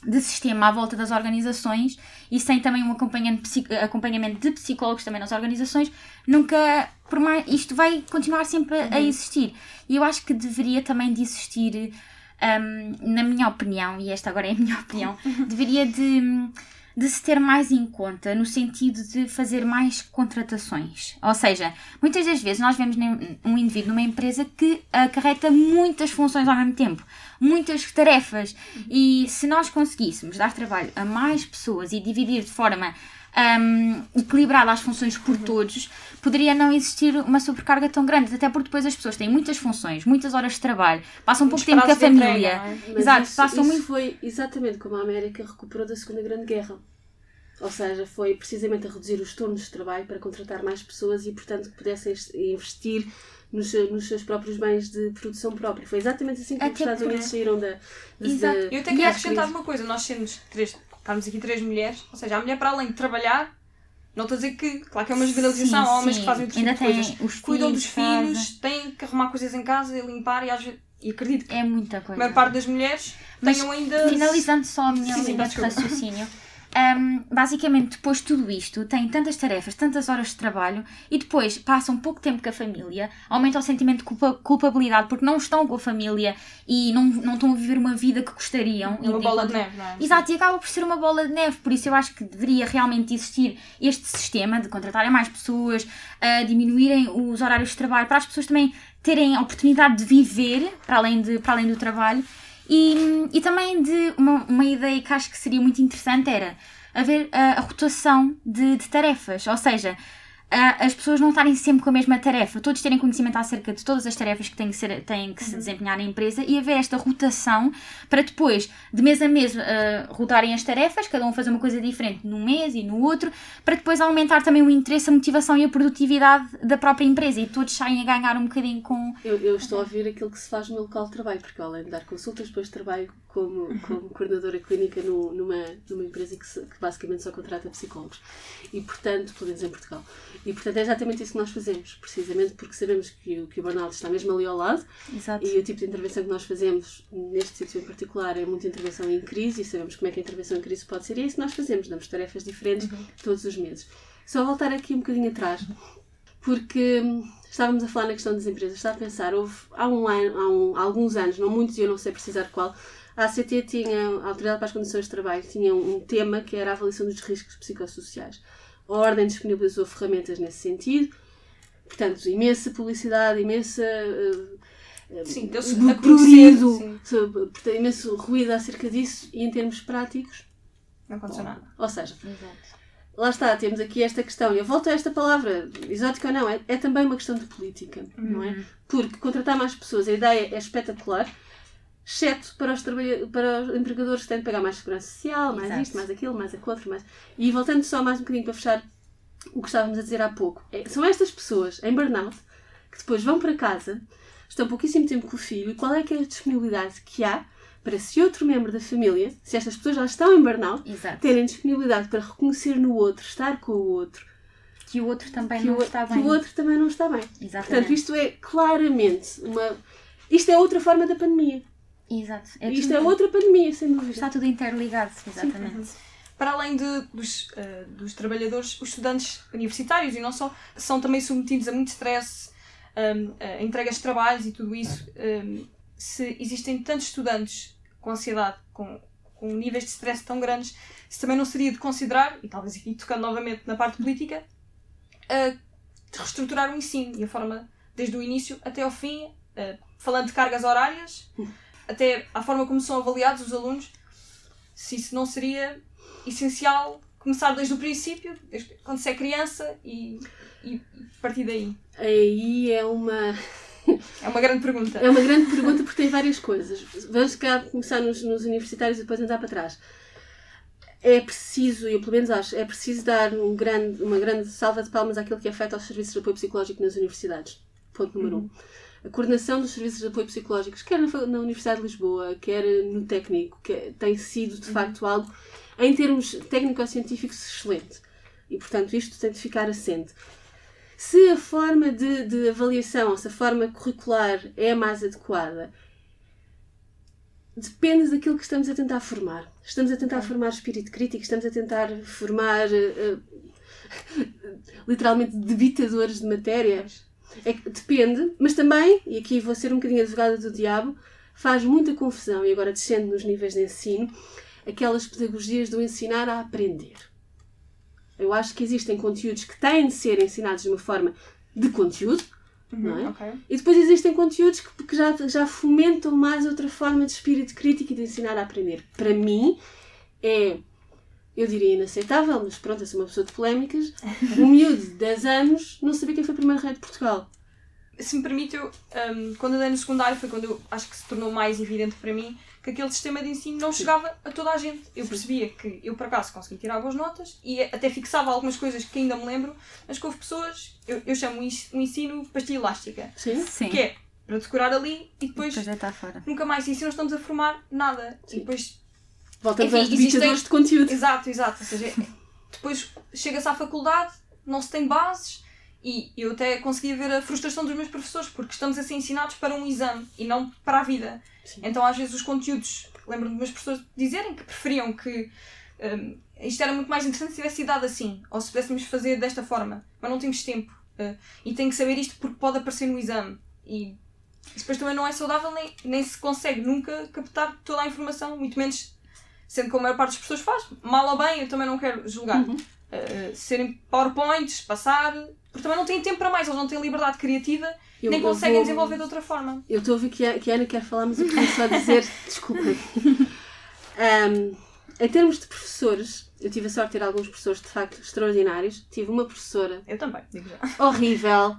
de sistema à volta das organizações e sem também um acompanhamento, acompanhamento de psicólogos também nas organizações, nunca, por mais, isto vai continuar sempre a, a existir. E eu acho que deveria também de existir, hum, na minha opinião, e esta agora é a minha opinião, deveria de, de se ter mais em conta no sentido de fazer mais contratações. Ou seja, muitas das vezes nós vemos um indivíduo numa empresa que acarreta muitas funções ao mesmo tempo, muitas tarefas, e se nós conseguíssemos dar trabalho a mais pessoas e dividir de forma hum, equilibrada as funções por todos, poderia não existir uma sobrecarga tão grande, até porque depois as pessoas têm muitas funções, muitas horas de trabalho, passam pouco tempo com a de entrega, família. não é? Mas Exato, isso, passam isso muito foi exatamente como a América recuperou da Segunda Grande Guerra. Ou seja, foi precisamente a reduzir os turnos de trabalho para contratar mais pessoas e, portanto, que pudessem es- investir nos, nos seus próprios bens de produção própria. Foi exatamente assim que os Até Estados porque- Unidos saíram da, da, Exato. da- Eu até da queria acrescentar uma coisa, nós sendo três, estarmos aqui três mulheres, ou seja, a mulher para além de trabalhar, não estou a dizer que, claro que é uma generalização, há homens sim. que fazem outro Ainda tipo coisas, os cuidam filhos, dos casa. filhos, têm que arrumar coisas em casa e limpar e às vezes, e acredito que É muita a coisa. maior parte das mulheres Mas tenham ainda... Finalizando só a minha Sim, linha de raciocínio. um, basicamente, depois de tudo isto, têm tantas tarefas, tantas horas de trabalho e depois passam pouco tempo com a família, aumenta o sentimento de culpa- culpabilidade porque não estão com a família e não, não estão a viver uma vida que gostariam. É uma bola de neve, não é? Exato, e acaba por ser uma bola de neve, por isso eu acho que deveria realmente existir este sistema de contratarem mais pessoas, a diminuírem os horários de trabalho, para as pessoas também terem a oportunidade de viver para além, de, para além do trabalho. E, e também de uma, uma ideia que acho que seria muito interessante era haver a, a rotação de, de tarefas, ou seja, as pessoas não estarem sempre com a mesma tarefa, todos terem conhecimento acerca de todas as tarefas que têm que, ser, têm que se desempenhar na empresa e haver esta rotação para depois, de mês a mês, ah, rotarem as tarefas, cada um fazer uma coisa diferente num mês e no outro, para depois aumentar também o interesse, a motivação e a produtividade da própria empresa e todos saem a ganhar um bocadinho com. Eu, eu estou a ouvir aquilo que se faz no meu local de trabalho, porque além de dar consultas, depois trabalho como, como coordenadora clínica no- numa, numa empresa que, se- que basicamente só contrata psicólogos. E, portanto, pelo menos em Portugal. E, portanto, é exatamente isso que nós fazemos, precisamente porque sabemos que, o- que o burnout está mesmo ali ao lado Exato. e o tipo de intervenção que nós fazemos neste sítio em particular é muita intervenção em crise e sabemos como é que a intervenção em crise pode ser e é isso que nós fazemos, damos tarefas diferentes todos os meses. Só voltar aqui um bocadinho atrás, porque hum, estávamos a falar na questão das empresas, estava a pensar, houve há, um ano, há, um- há alguns anos, não muitos e eu não sei precisar qual, a ACT tinha, a Autoridade para as Condições de Trabalho, tinha um tema que era a avaliação dos riscos psicossociais. A Ordem disponibilizou ferramentas nesse sentido, portanto, imensa publicidade, imensa. uh, uh, Sim, deu-se a portanto, imenso ruído acerca disso e em termos práticos, Não aconteceu nada. ou seja, Exato. lá está, temos aqui esta questão, e eu volto a esta palavra, exótica ou não, é, é também uma questão de política, não é? Porque contratar mais pessoas, a ideia é espetacular, exceto para os, trabalha- para os empregadores que têm de pagar mais segurança social, mais Exato. isto, mais aquilo, mais aquilo outro, mais... E voltando só mais um bocadinho para fechar o que estávamos a dizer há pouco, é- são estas pessoas em burnout que depois vão para casa, estão pouquíssimo tempo com o filho, e qual é que é a disponibilidade que há para se outro membro da família, se estas pessoas já estão em burnout, Exato. terem disponibilidade para reconhecer no outro, estar com o outro, Que o outro também que, não o, está que bem. o outro também não está bem. Exatamente. Portanto, isto é claramente uma. Isto é outra forma da pandemia. Exato. isto tudo- é outra pandemia, sem dúvida. Está tudo interligado, exatamente. Para além de- dos, eh, dos trabalhadores, os estudantes universitários e não só, são também submetidos a muito stress, um, a entregas de trabalhos e tudo isso. Um, se existem tantos estudantes com ansiedade, com, com níveis de stress tão grandes, se também não seria de considerar, e talvez aqui tocando novamente na parte política, de reestruturar o ensino e a forma, desde o início até ao fim, eh, falando de cargas horárias, até a forma como são avaliados os alunos, se isso não seria essencial começar desde o princípio, desde quando se é criança e, e partir daí. Aí é uma. É uma grande pergunta. É uma grande pergunta porque tem várias coisas. Vamos cá começar nos, nos universitários e depois andar para trás. É preciso, eu pelo menos acho, é preciso dar um grande, uma grande salva de palmas àquilo que é feito aos serviços de apoio psicológico nas universidades. Ponto número um. A coordenação dos serviços de apoio psicológicos, quer na, Universidade de Lisboa, quer no técnico, que tem sido de facto algo, em termos técnico-científicos, excelente. E portanto isto tem de ficar assente. Se a forma de, de avaliação, se a forma curricular é a mais adequada, depende daquilo que estamos a tentar formar. Estamos a tentar formar espírito crítico, estamos a tentar formar eh, eh, literalmente debitadores de matéria. É que depende, mas também, e aqui vou ser um bocadinho advogada do diabo, faz muita confusão, e agora descendo nos níveis de ensino, aquelas pedagogias do ensinar a aprender. Eu acho que existem conteúdos que têm de ser ensinados de uma forma de conteúdo, não é? Ok. E depois existem conteúdos que, que já, já fomentam mais outra forma de espírito crítico e de ensinar a aprender. Para mim, é, eu diria inaceitável, mas pronto, eu sou uma pessoa de polémicas, um miúdo de 10 anos não sabia quem foi o primeiro rei de Portugal. Se me permite, eu, um, quando andei no secundário foi quando eu acho que se tornou mais evidente para mim que aquele sistema de ensino não chegava a toda a gente. Eu percebia que eu, por acaso, conseguia tirar boas notas e até fixava algumas coisas que ainda me lembro, mas que houve pessoas, eu, eu chamo um ensino pastilha elástica, Sim? Sim. que é para decorar ali e depois Depois deitar fora. nunca mais ensino, estamos a formar nada. Sim. E depois Voltamos Enfim, aos existem- de conteúdo. Exato, exato. Ou seja, depois chega-se à faculdade, não se tem bases e eu até conseguia ver a frustração dos meus professores porque estamos a ser ensinados para um exame e não para a vida. Sim. Então, às vezes, os conteúdos, lembro-me dos meus professores dizerem que preferiam que hum, isto era muito mais interessante se tivesse sido dado assim ou se pudéssemos fazer desta forma, mas não temos tempo uh, e tenho que saber isto porque pode aparecer no exame. E depois também não é saudável, nem, nem se consegue nunca captar toda a informação, muito menos sendo que a maior parte das pessoas faz, mal ou bem, eu também não quero julgar. Uhum. Uh, serem PowerPoints, passar, porque também não têm tempo para mais, eles não têm liberdade criativa, Eu- nem eu conseguem vou- desenvolver de outra forma. Eu estou a ouvir que a, que a Ana quer falar, mas eu queria só dizer. Desculpem. Ahm, em termos de professores, eu tive a sorte de ter alguns professores de facto extraordinários. Tive uma professora Eu também, digo já. horrível,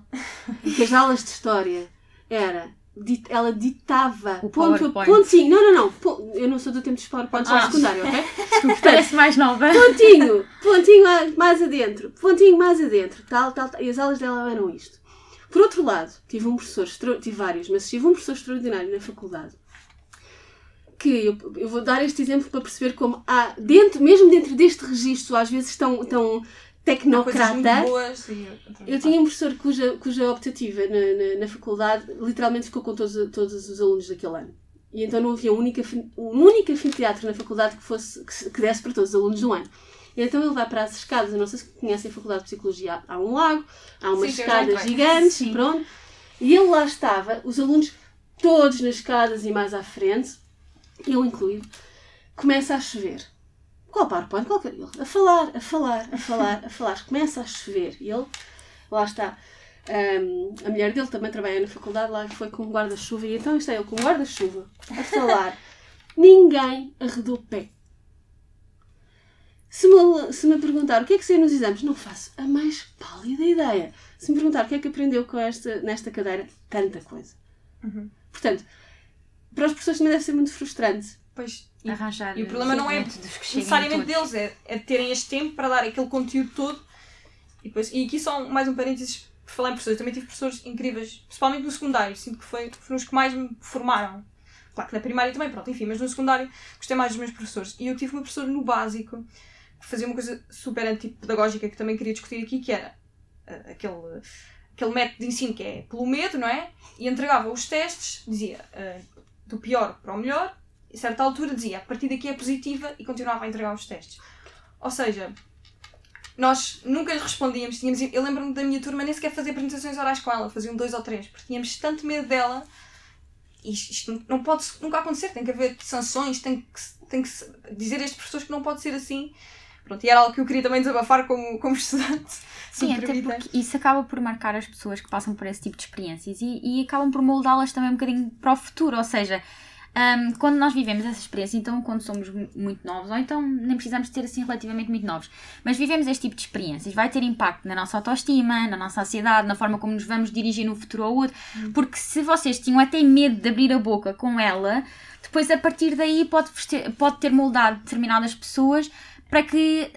que as aulas de história era. Ela ditava O ponto pontinho. Não, não, não. Eu não sou do tempo dos PowerPoints Ah. secundário, ok? Parece mais nova. Pontinho, pontinho mais adentro, pontinho mais adentro, tal, tal, tal. E as aulas dela eram isto. Por outro lado, tive um professor, tive vários, mas tive um professor extraordinário na faculdade. Que eu, eu vou dar este exemplo para perceber como há, dentro, mesmo dentro deste registro, às vezes tão, tão Há coisas tecnocrata. boas Eu tinha um professor cuja, cuja optativa na, na, na faculdade literalmente ficou com todos, todos os alunos daquele ano. E então não havia um único, um único anfiteatro na faculdade que, fosse, que, que desse para todos os alunos do ano. E então ele vai para as escadas, eu não sei se conhecem a Faculdade de Psicologia, há um lago, há umas Sim, escadas gigantes, Sim. pronto. E ele lá estava, os alunos todos nas escadas e mais à frente, eu incluído, começa a chover. Qual PowerPoint? Qualquer ele. A falar, a falar, a falar, a falar. Começa a chover. E ele, lá está. Ahm, a mulher dele também trabalha na faculdade, lá foi com um guarda-chuva. E então está ele com um guarda-chuva a falar. Ninguém arredou pé. Se me, se me perguntar o que é que saiu nos exames, não faço a mais pálida ideia. Se me perguntar o que é que aprendeu com esta, nesta cadeira, tanta coisa. Uhum. Portanto, para os professores também deve ser muito frustrante. Pois, e, Arranjar e o problema não é necessariamente deles, é, é terem este tempo para dar aquele conteúdo todo. E, depois, e aqui só mais um parênteses por falar em professores. Também tive professores incríveis, principalmente no secundário. Sinto que foi, foram os que mais me formaram. Claro que na primária também, pronto, enfim, mas no secundário gostei mais dos meus professores. E eu tive uma professora no básico que fazia uma coisa super antipedagógica que também queria discutir aqui, que era ah, aquele, aquele método de ensino que é pelo medo, não é? E entregava os testes, dizia ah, do pior para o melhor, e a certa altura dizia a partir daqui é positiva e continuava a entregar os testes. Ou seja, nós nunca lhe respondíamos, tínhamos, eu lembro-me da minha turma nem sequer fazer apresentações orais com ela, faziam dois ou três, porque tínhamos tanto medo dela. Isto, isto não pode nunca acontecer, tem que haver sanções, tem que, tem que dizer a estas pessoas que não pode ser assim. Pronto, e era algo que eu queria também desabafar como, como estudante. Sim, até permitem. porque isso acaba por marcar as pessoas que passam por esse tipo de experiências e, e acabam por moldá-las também um bocadinho para o futuro. Ou seja, hum, quando nós vivemos essa experiência, então quando somos mu- muito novos, ou então nem precisamos ser assim relativamente muito novos, mas vivemos este tipo de experiências, vai ter impacto na nossa autoestima, na nossa ansiedade, na forma como nos vamos dirigir no futuro ao outro. Porque se vocês tinham até medo de abrir a boca com ela, depois a partir daí pode, ter- pode ter moldado determinadas pessoas para que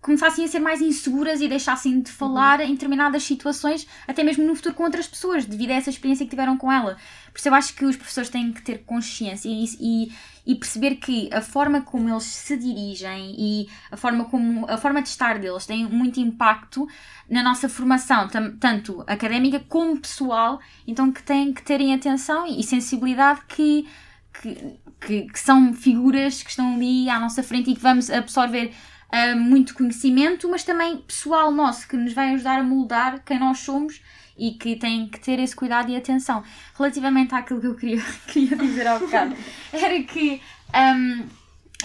começassem a ser mais inseguras e deixassem de falar em determinadas situações, até mesmo no futuro com outras pessoas, devido a essa experiência que tiveram com ela. Por isso eu acho que os professores têm que ter consciência e, e, e perceber que a forma como eles se dirigem e a forma, como, a forma de estar deles tem muito impacto na nossa formação, tanto académica como pessoal, então que têm que terem atenção e sensibilidade que que, que, que são figuras que estão ali à nossa frente e que vamos absorver ah, muito conhecimento, mas também pessoal nosso, que nos vai ajudar a moldar quem nós somos e que tem que ter esse cuidado e atenção. Relativamente àquilo que eu queria, queria dizer ao bocado, era que ahm,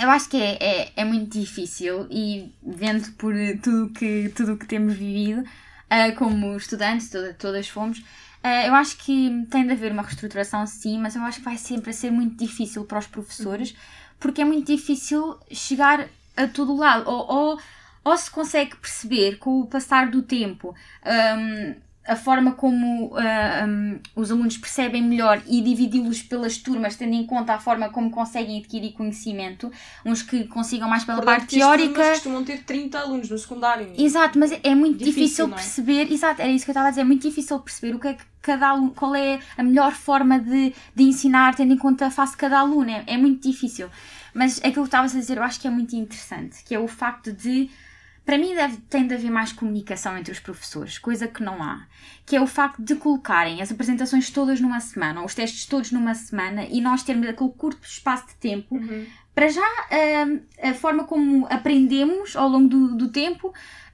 eu acho que é, é, é muito difícil e vendo por tudo que, tudo que temos vivido, ah, como estudantes, toda- todas fomos, ah, eu acho que tem de haver uma reestruturação sim, mas eu acho que vai sempre ser muito difícil para os professores, porque é muito difícil chegar a todo lado. Ou, ou, ou se consegue perceber com o passar do tempo hum, a forma como ah, hum, os alunos percebem melhor e dividi-los pelas turmas, tendo em conta a forma como conseguem adquirir conhecimento, uns que consigam mais pela Recordando parte teórica. costumam ter 30 alunos no secundário. Exato, mas é muito Difícil, difícil, é? perceber, exato, era isso que eu estava a dizer, é muito difícil perceber o que é que cada aluno, qual é a melhor forma de, de ensinar, tendo em conta a face de cada aluno, é, é muito difícil. Mas aquilo que estavas a dizer eu acho que é muito interessante, que é o facto de, para mim deve, tem de haver mais comunicação entre os professores, coisa que não há, que é o facto de colocarem as apresentações todas numa semana, ou os testes todos numa semana, e nós termos aquele curto espaço de tempo Uhum. para já, hum, a forma como aprendemos ao longo do, do tempo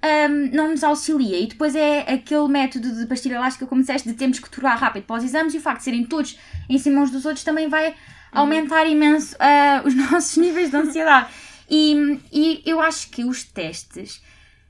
hum, não nos auxilia. E depois é aquele método de pastilha elástica, como disseste, de termos que turbar rápido para os exames e o facto de serem todos em cima uns dos outros também vai aumentar imenso ah, os nossos níveis de ansiedade. E, e eu acho que os testes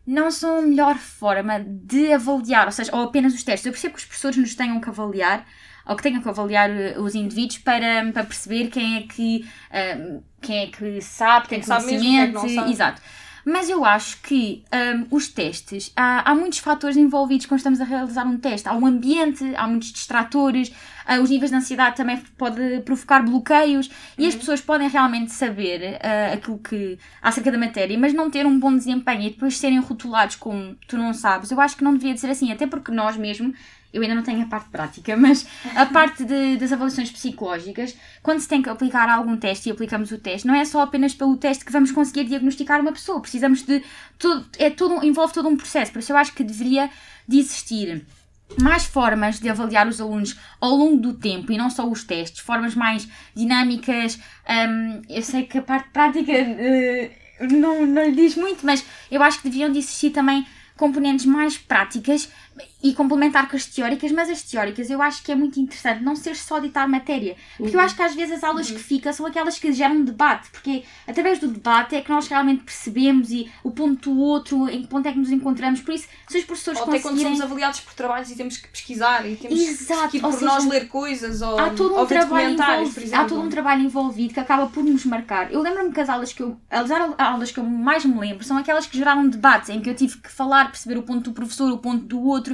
não são a melhor forma de avaliar, ou seja, ou apenas os testes. Eu percebo que os professores nos tenham que avaliar ou que tenham que avaliar uh, os indivíduos para, para perceber quem é que, uh, quem é que sabe, quem, é que sabe mesmo, quem é conhecimento. não sabe. Exato. Mas eu acho que um, os testes, há, há muitos fatores envolvidos quando estamos a realizar um teste. Há o ambiente, há muitos distratores, ah, os níveis de ansiedade também pode provocar bloqueios e as pessoas podem realmente saber ah, aquilo que acerca da matéria, mas não ter um bom desempenho e depois serem rotulados como tu não sabes. Eu acho que não devia de ser assim, até porque nós mesmo eu ainda não tenho a parte prática, mas a parte de- das avaliações psicológicas, quando se tem que aplicar algum teste e aplicamos o teste, não é só apenas pelo teste que vamos conseguir diagnosticar uma pessoa, precisamos de todo, é todo, envolve todo um processo, por isso eu acho que deveria de existir mais formas de avaliar os alunos ao longo do tempo e não só os testes, formas mais dinâmicas. hum, eu sei que a parte prática eh, não, não lhe diz muito, mas eu acho que deviam de existir também componentes mais práticas e complementar com as teóricas, mas as teóricas eu acho que é muito interessante não ser só ditar matéria, porque eu acho que às vezes as aulas que ficam são aquelas que geram debate, porque através do debate é que nós realmente percebemos e o ponto do outro, em que ponto é que nos encontramos, por isso se os professores Ou até quando conseguirem... somos avaliados por trabalhos e temos que pesquisar e temos Exato, que por seja, nós ler coisas ou, há todo um trabalho envolvido, exemplo. há todo um trabalho envolvido que acaba por nos marcar. Eu lembro-me que as aulas que eu, as aulas que eu mais me lembro são aquelas que geraram debates, em que eu tive que falar, perceber o ponto do professor, o ponto do outro.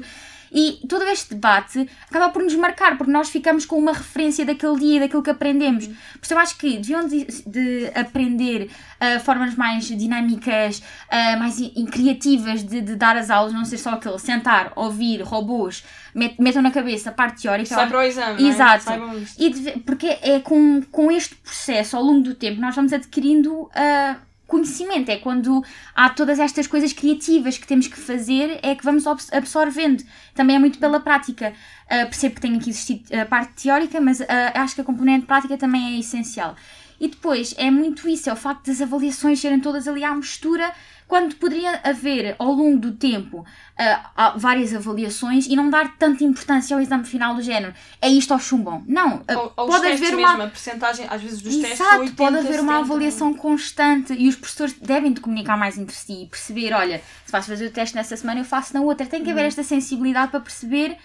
E todo este debate acaba por nos marcar, porque nós ficamos com uma referência daquele dia, daquilo que aprendemos. Por isso eu acho que deviam de, de aprender ah, formas mais dinâmicas, ah, mais in- criativas de, de dar as aulas, não ser só aquele sentar, ouvir, robôs, met- metam na cabeça a parte teórica. Sai para o exame, é? Exato. Isto. E deve- porque é com, com este processo, ao longo do tempo, nós vamos adquirindo ah, conhecimento. É quando há todas estas coisas criativas que temos que fazer, é que vamos abs- absorvendo. Também é muito pela prática. Ah, percebo que tem que existir a parte teórica, mas ah, acho que a componente prática também é essencial. E depois é muito isso, é o facto das avaliações serem todas ali à mistura, quando poderia haver ao longo do tempo há várias avaliações e não dar tanta importância ao exame final do género. É isto ou chumbam. Não, ah, Ou, pode testes haver mesmo, uma. a percentagem, às vezes, dos testes são Exato, 80, pode haver uma 70, avaliação constante e os professores devem de comunicar mais entre si e perceber, olha, se vais fazer o teste nessa semana, eu faço na outra. Tem que haver esta sensibilidade para perceber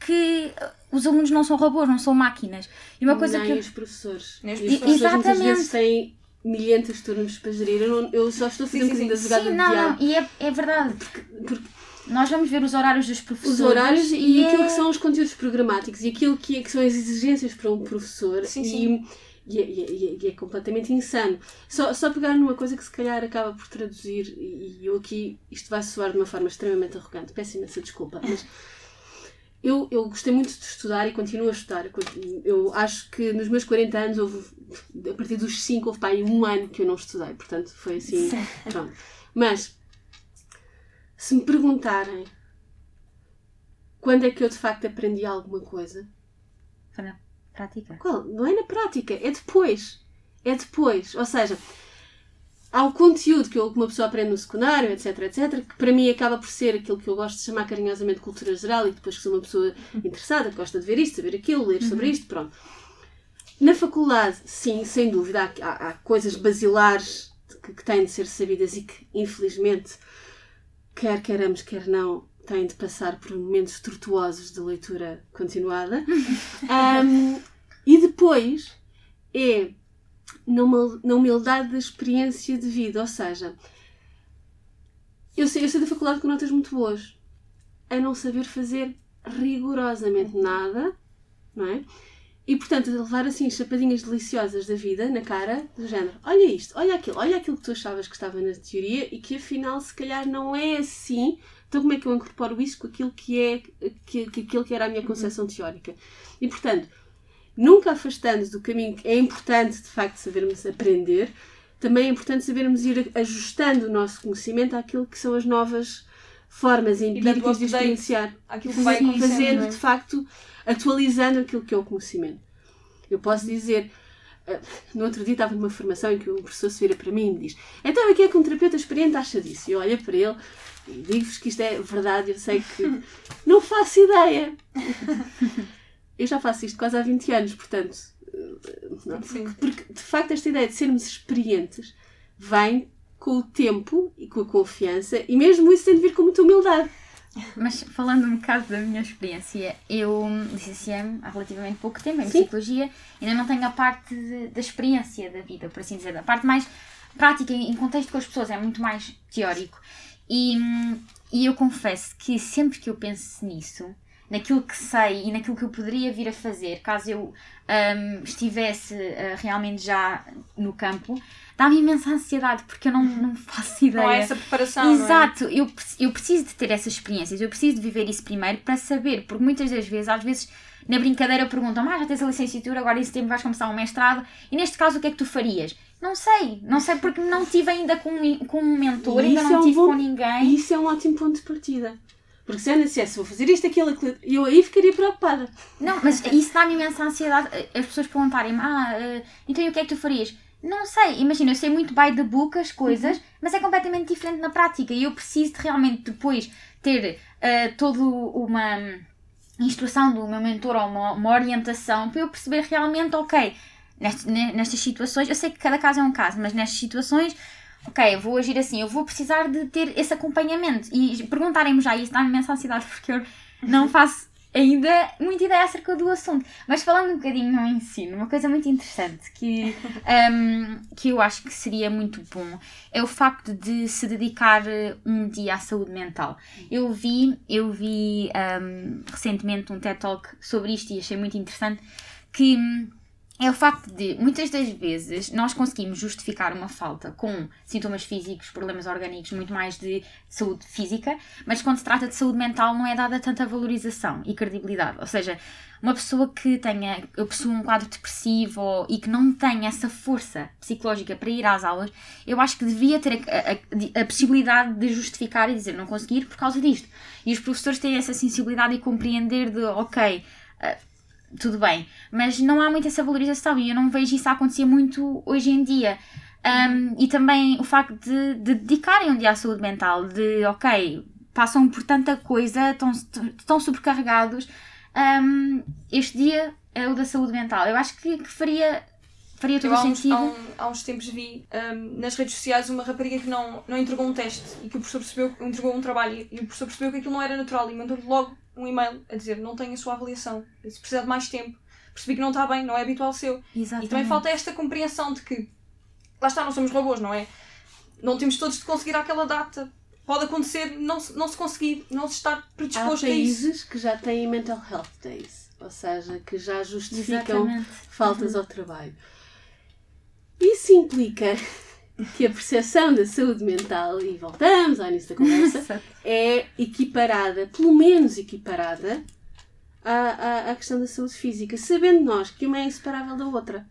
que os alunos não são robôs, não são máquinas. E uma coisa Nem que. os professores. Nem os E professores. professores muitas Exatamente. vezes têm milhentas turmas para gerir. Eu, não- eu só estou a fazer Sim, um sim, bocadinho da jogada Sim, não, não, e é, é verdade. porque- Nós vamos ver os horários dos professores. Os horários e, é- aquilo que são os conteúdos programáticos e aquilo que, é- que são as exigências para um professor. Sim, e, sim. E, é, e é- e é- e é completamente insano. Só, só pegar numa coisa que se calhar acaba por traduzir, e e eu aqui, isto vai soar de uma forma extremamente arrogante, peço imensa desculpa, mas eu, eu gostei muito de estudar e continuo a estudar. Eu acho que nos meus 40 anos, houve, a partir dos 5, houve pá, aí um ano que eu não estudei, portanto foi assim. Pronto. Mas, se me perguntarem quando é que eu de facto aprendi alguma coisa, Foi na prática. qual? Não é na prática, é depois. É depois. Ou seja, há o conteúdo que eu- que uma pessoa aprende no secundário, etc, etc, que para mim acaba por ser aquilo que eu gosto de chamar carinhosamente cultura geral e depois que sou uma pessoa interessada, que gosta de ver isto, saber aquilo, ler sobre isto, pronto. Na faculdade, sim, sem dúvida, há, há- há coisas basilares que, que têm de ser sabidas e que, infelizmente, quer queiramos, quer não, têm de passar por momentos tortuosos de leitura continuada. Ahm, e depois é na humil- na humildade da experiência de vida, ou seja, eu sei, eu sei da faculdade com notas muito boas, a não saber fazer rigorosamente nada, não é? E portanto, levar assim chapadinhas deliciosas da vida na cara, do género: olha isto, olha aquilo, olha aquilo que tu achavas que estava na teoria e que afinal se calhar não é assim. Então, como é que eu incorporo isso com aquilo que é que, que, aquilo que era a minha concepção teórica? E portanto, nunca afastando do caminho que é importante de facto sabermos aprender, também é importante sabermos ir ajustando o nosso conhecimento àquilo que são as novas formas empíricas de experienciar. àquilo que vai Fazendo, é? de facto, atualizando aquilo que é o conhecimento. Eu posso dizer, eh, no outro dia estava numa formação em que o professor se vira para mim e me diz: Então, o que é que um terapeuta experiente acha disso? E eu olho para ele e digo-vos que isto é verdade, eu sei que não faço ideia. Eu já faço isto quase há 20 anos, portanto. eh, não, porque de facto esta ideia de sermos experientes vem com o tempo e com a confiança e mesmo isso tem de vir com muita humildade. Mas falando um bocado da minha experiência, eu licenciei-me há relativamente pouco tempo em Sim. psicologia, ainda não tenho a parte de- da experiência da vida, por assim dizer, a parte mais prática, em contexto com as pessoas, é muito mais teórico. E, hum, e eu confesso que sempre que eu penso nisso, naquilo que sei e naquilo que eu poderia vir a fazer, caso eu hum, estivesse ah, realmente já no campo, dá-me imensa ansiedade, porque eu não, não faço ideia. Não há essa preparação. é? Exato, eu, pre- eu preciso de ter essas experiências, eu preciso de viver isso primeiro para saber, porque muitas das vezes, às vezes, na brincadeira perguntam, ah, já tens a licenciatura, agora em setembro vais começar um mestrado, e neste caso o que é que tu farias? Não sei, não sei porque não tive ainda com, um- com um mentor, ainda não é um tive bom- com ninguém. E isso é um ótimo ponto de partida. Porque se eu dissesse, vou fazer isto, aquilo, aquilo, eu aí ficaria preocupada. Não, mas isso dá-me imensa ansiedade. As pessoas perguntarem-me, ah, eh, então e o que é que tu farias? Não sei, imagina, eu sei muito by the book as coisas, mas é completamente diferente na prática e eu preciso de realmente depois ter eh, toda uma instrução do meu mentor ou uma, uma orientação para eu perceber realmente, ok, nestas, ne- nestas situações, eu sei que cada caso é um caso, mas nestas situações, ok, eu vou agir assim, eu vou precisar de ter esse acompanhamento e perguntarem-me já isso dá-me imensa ansiedade porque eu não faço ainda muita ideia acerca do assunto. Mas falando um bocadinho no ensino, uma coisa muito interessante que, um, que eu acho que seria muito bom é o facto de se dedicar eh, um dia à saúde mental. Eu vi, eu vi um, recentemente um TED Talk sobre isto e achei muito interessante que hum, é o facto de, muitas das vezes, nós conseguimos justificar uma falta com sintomas físicos, problemas orgânicos, muito mais de saúde física, mas quando se trata de saúde mental não é dada tanta valorização e credibilidade. Ou seja, uma pessoa que tenha, eu possuo um quadro depressivo e que não tenha essa força psicológica para ir às aulas, eu acho que devia ter a, a- a possibilidade de justificar e dizer não conseguir por causa disto. E os professores têm essa sensibilidade e compreender de, ok, tudo bem, mas não há muito essa valorização e eu não vejo isso a acontecer muito hoje em dia. Um, e também o facto de, de dedicarem um dia à saúde mental, de ok, passam por tanta coisa, estão, estão sobrecarregados. Um, este dia é o da saúde mental. Eu acho que, que faria, faria todo Eu o há uns, sentido. há, um- há uns tempos vi hum, nas redes sociais uma rapariga que não, não entregou um teste e que o professor percebeu, entregou um trabalho e, e o professor percebeu que aquilo não era natural e mandou-lhe logo um e-mail a dizer não tenho a sua avaliação, se precisar de mais tempo, percebi que não está bem, não é habitual seu. Exatamente. E também falta esta compreensão de que lá está, não somos robôs, não é? Não temos todos de conseguir aquela data. Pode acontecer não se, não se conseguir, não se estar Há predisposto a isso. países que já têm mental health days, ou seja, que já justificam Exatamente. faltas ao trabalho. Isso implica que a percepção da saúde mental, e voltamos ao início da conversa, é equiparada, pelo menos equiparada, à, à, à questão da saúde física, sabendo nós que uma é inseparável da outra.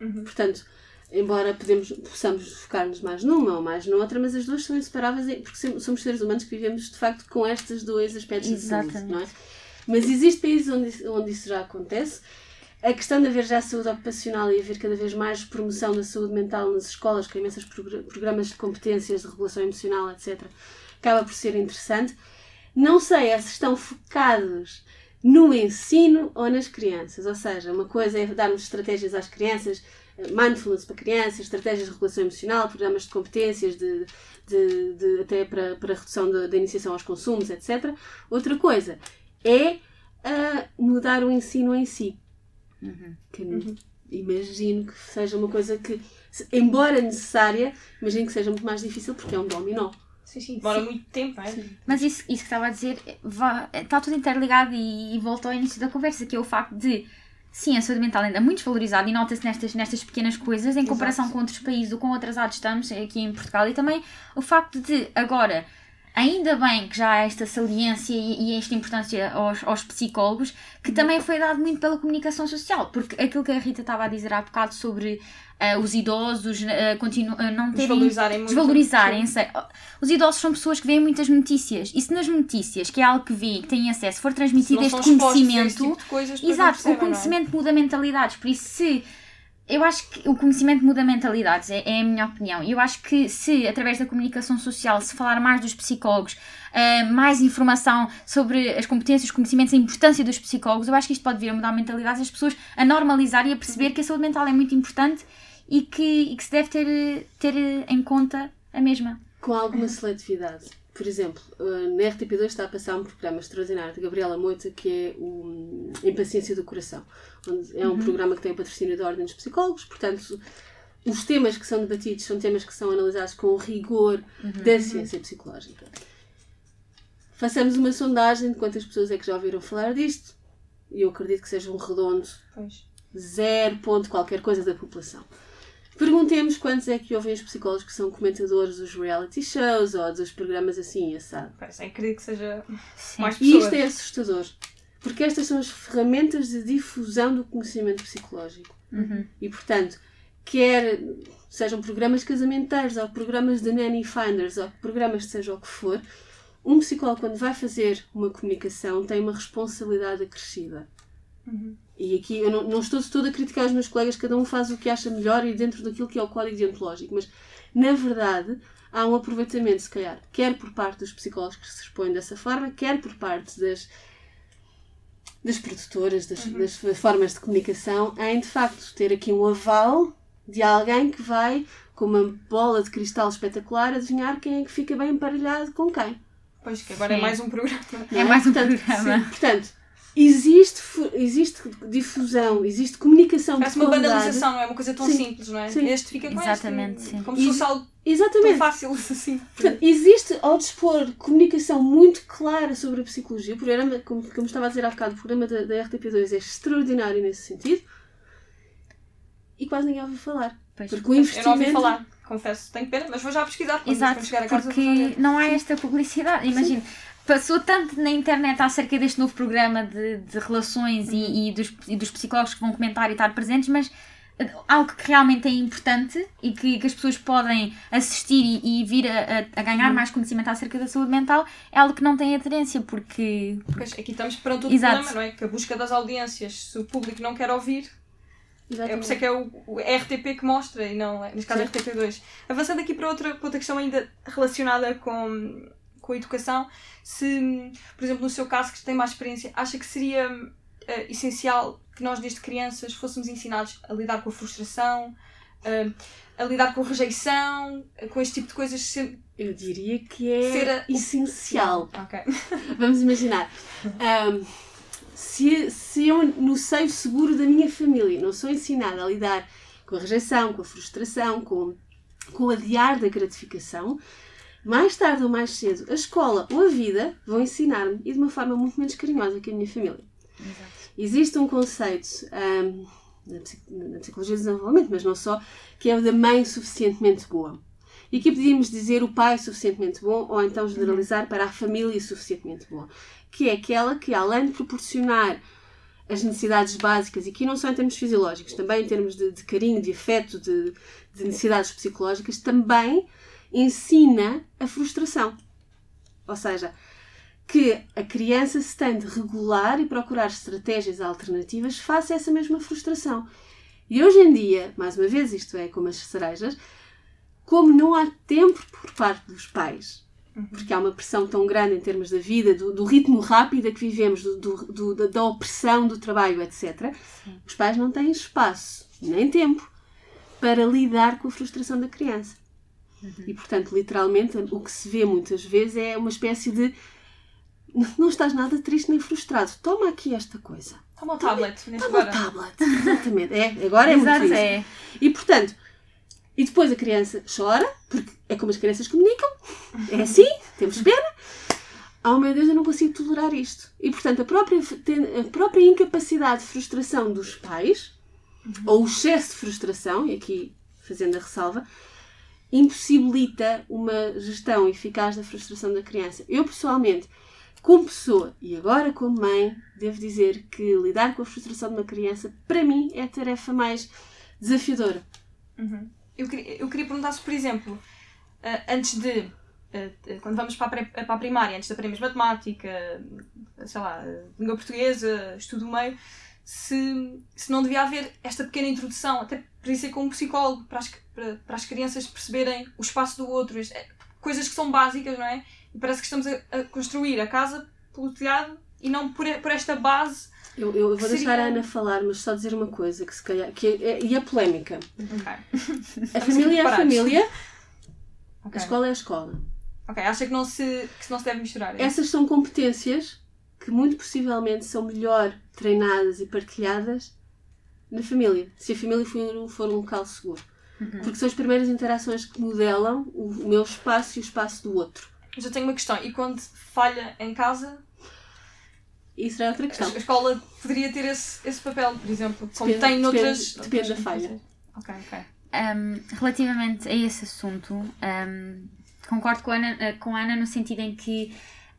Uhum. Portanto, embora podemos, possamos focar-nos mais numa ou mais noutra, mas as duas são inseparáveis porque somos seres humanos que vivemos de facto com estes dois aspectos da saúde, Exatamente. não é? Mas existem países onde, onde isso já acontece. A questão de haver já saúde ocupacional e haver cada vez mais promoção da saúde mental nas escolas, com imensos progr- programas de competências, de regulação emocional, etc., acaba por ser interessante. Não sei é se estão focados no ensino ou nas crianças. Ou seja, uma coisa é darmos estratégias às crianças, eh, mindfulness para crianças, estratégias de regulação emocional, programas de competências, de, de, de- até para, para a redução da, iniciação aos consumos, etc. Outra coisa é ah, mudar o ensino em si. Que imagino que seja uma coisa que, se- embora necessária, imagino que seja muito mais difícil porque é um dominó. Sim, sim, demora muito tempo, é? Mas isso, isso que estava a dizer está tudo interligado e, e volta ao início da conversa, que é o facto de, sim, a saúde mental ainda é muito desvalorizada e nota-se nestas, nestas pequenas coisas em comparação com outros países ou com atrasados estamos aqui em Portugal e também o facto de agora. Ainda bem que já há esta saliência e, e esta importância aos, aos psicólogos, que também foi dado muito pela comunicação social, porque aquilo que a Rita estava a dizer há bocado sobre ah, os idosos continu- ah, não terem Desvalorizarem muito. desvalorizarem. sei. Os idosos são pessoas que veem muitas notícias e se nas notícias, que é algo que vêem, que têm acesso, for transmitido este conhecimento, tipo de coisas, exato, o é? conhecimento muda mentalidades. Por isso, se eu acho que o conhecimento muda mentalidades, é, é a minha opinião. E eu acho que se, através da comunicação social, se falar mais dos psicólogos, ah, mais informação sobre as competências, os conhecimentos, a importância dos psicólogos, eu acho que isto pode vir a mudar mentalidades, as pessoas a normalizar e a perceber que a saúde mental é muito importante e que, e que se deve ter, ter em conta a mesma. Com alguma seletividade. Por exemplo, uh, na RTP2 está a passar um programa extraordinário de Gabriela Moita que é o Impaciência do Coração. Onde é um programa que tem o patrocínio da Ordem dos Psicólogos, portanto, os temas que são debatidos são temas que são analisados com o rigor da ciência psicológica. Façamos uma sondagem de quantas pessoas é que já ouviram falar disto, e eu acredito que seja um redondo Pois. zero ponto qualquer coisa da população. Perguntemos quantos é que ouvem os psicólogos que são comentadores dos reality shows ou dos programas assim, assado. Parece, sem querer que seja Sim. mais E pessoas. isto é assustador, porque estas são as ferramentas de difusão do conhecimento psicológico. E, portanto, quer sejam programas casamenteiros ou programas de nanny finders ou programas de seja o que for, um psicólogo, quando vai fazer uma comunicação, tem uma responsabilidade acrescida. E aqui eu não, não estou de todo a criticar os meus colegas, cada um faz o que acha melhor e dentro daquilo que é o código deontológico, mas na verdade há um aproveitamento, se calhar, quer por parte dos psicólogos que se expõem dessa forma, quer por parte das, das produtoras, das, das formas de comunicação, em de facto ter aqui um aval de alguém que vai, com uma bola de cristal espetacular, adivinhar quem é que fica bem emparelhado com quem. Pois, que agora é Sim. mais um programa. É mais um Portanto, programa. sim, portanto, existe, existe difusão, existe comunicação Parece uma qualidade. banalização, não é uma coisa tão Sim. simples, não é? Sim. Este fica com Exatamente, este. sim. Como se fosse algo tão Exatamente. fácil assim. Portanto, existe, ao dispor comunicação muito clara sobre a psicologia, o programa, como, como estava a dizer há bocado, o programa da, da RTP2 é extraordinário nesse sentido e quase ninguém ouviu falar. Pois. Porque o Eu não investimento. ouvi falar, confesso, tenho pena, mas vou já pesquisar Exato, chegar a casa. porque não há esta publicidade. Imagina, passou tanto na internet acerca deste novo programa de, de relações e, e dos, e dos psicólogos que vão comentar e estar presentes, mas eh, algo que realmente é importante e que, que as pessoas podem assistir e, e vir a, a- ganhar mais conhecimento acerca da saúde mental é algo que não tem aderência, porque Pois, aqui estamos perante outro Exato. problema, não é? Que a busca das audiências, se o público não quer ouvir, é por Exatamente. isso é que é o, o RTP que mostra e não, neste caso, RTP2. Avançando aqui para outra, para outra questão ainda relacionada com, com a educação, se, por exemplo, no seu caso, que tem mais experiência, acha que seria eh, essencial que nós, desde crianças, fôssemos ensinados a lidar com a frustração, eh, a lidar com a rejeição, eh, com este tipo de coisas sempre Eu diria que é a- essencial. Ok. Vamos imaginar. ahm, se, se eu, no seio seguro da minha família, não sou ensinada a lidar com a rejeição, com a frustração, com, com o adiar da gratificação, mais tarde ou mais cedo, a escola ou a vida vão ensinar-me e de uma forma muito menos carinhosa que a minha família. Existe um conceito psi- na psicologia do desenvolvimento, mas não só, que é o da mãe suficientemente boa. E aqui podíamos dizer o pai suficientemente bom, ou então generalizar para a família suficientemente boa, que é aquela que, além de proporcionar as necessidades básicas, e aqui não só em termos fisiológicos, também em termos de, de carinho, de afeto, de, de necessidades psicológicas, também ensina a frustração. Ou seja, que a criança se tem de regular e procurar estratégias alternativas face a essa mesma frustração. E hoje em dia, mais uma vez, isto é como as cerejas, como não há tempo por parte dos pais, porque há uma pressão tão grande em termos da vida, do, do ritmo rápido a que vivemos, do, do- da, da opressão do trabalho, etc., os pais não têm espaço, nem tempo, para lidar com a frustração da criança. E, portanto, literalmente, o que se vê muitas vezes é uma espécie de não estás nada triste nem frustrado. Toma aqui esta coisa. Toma o tablet, Toma o tablet. Exatamente. É, agora é Exato, muito é. E portanto, e depois a criança chora, porque é como as crianças comunicam. É assim, temos pena. Oh meu Deus, eu não consigo tolerar isto. E portanto, a própria, a própria incapacidade de frustração dos pais, ou o excesso de frustração, e aqui fazendo a ressalva, impossibilita uma gestão eficaz da frustração da criança. Eu pessoalmente, como pessoa e agora como mãe, devo dizer que lidar com a frustração de uma criança, para mim, é a tarefa mais desafiadora. Eu queria, eu queria perguntar se, por exemplo, ah, antes de. ah, ah, quando vamos para a, para a primária, antes de aprendermos matemática, sei lá, língua portuguesa, estudo do meio, se, se não devia haver esta pequena introdução, até isso ser como psicólogo, para as, para, para as crianças perceberem o espaço do outro, é, coisas que são básicas, não é? E parece que estamos a, a construir a casa pelo telhado e não por, por esta base. Eu, eu vou Que deixar seria- a Ana falar, mas só dizer uma coisa que se calhar que é, é- e é polémica. Ok. A família é a família, Ok. a escola é a escola. Ok, acha que não se, que não se deve misturar? é? Essas são competências que muito possivelmente são melhor treinadas e partilhadas na família, se a família for, for um local seguro. Porque são as primeiras interações que modelam o, o meu espaço e o espaço do outro. Mas eu tenho uma questão. E quando falha em casa, Isso é outra a questão. a escola poderia ter esse, esse papel, por exemplo, como Depende- tem noutras. depende- depende da falha. Ok, ok. Um, relativamente a esse assunto, um, concordo com a, Ana, com a Ana no sentido em que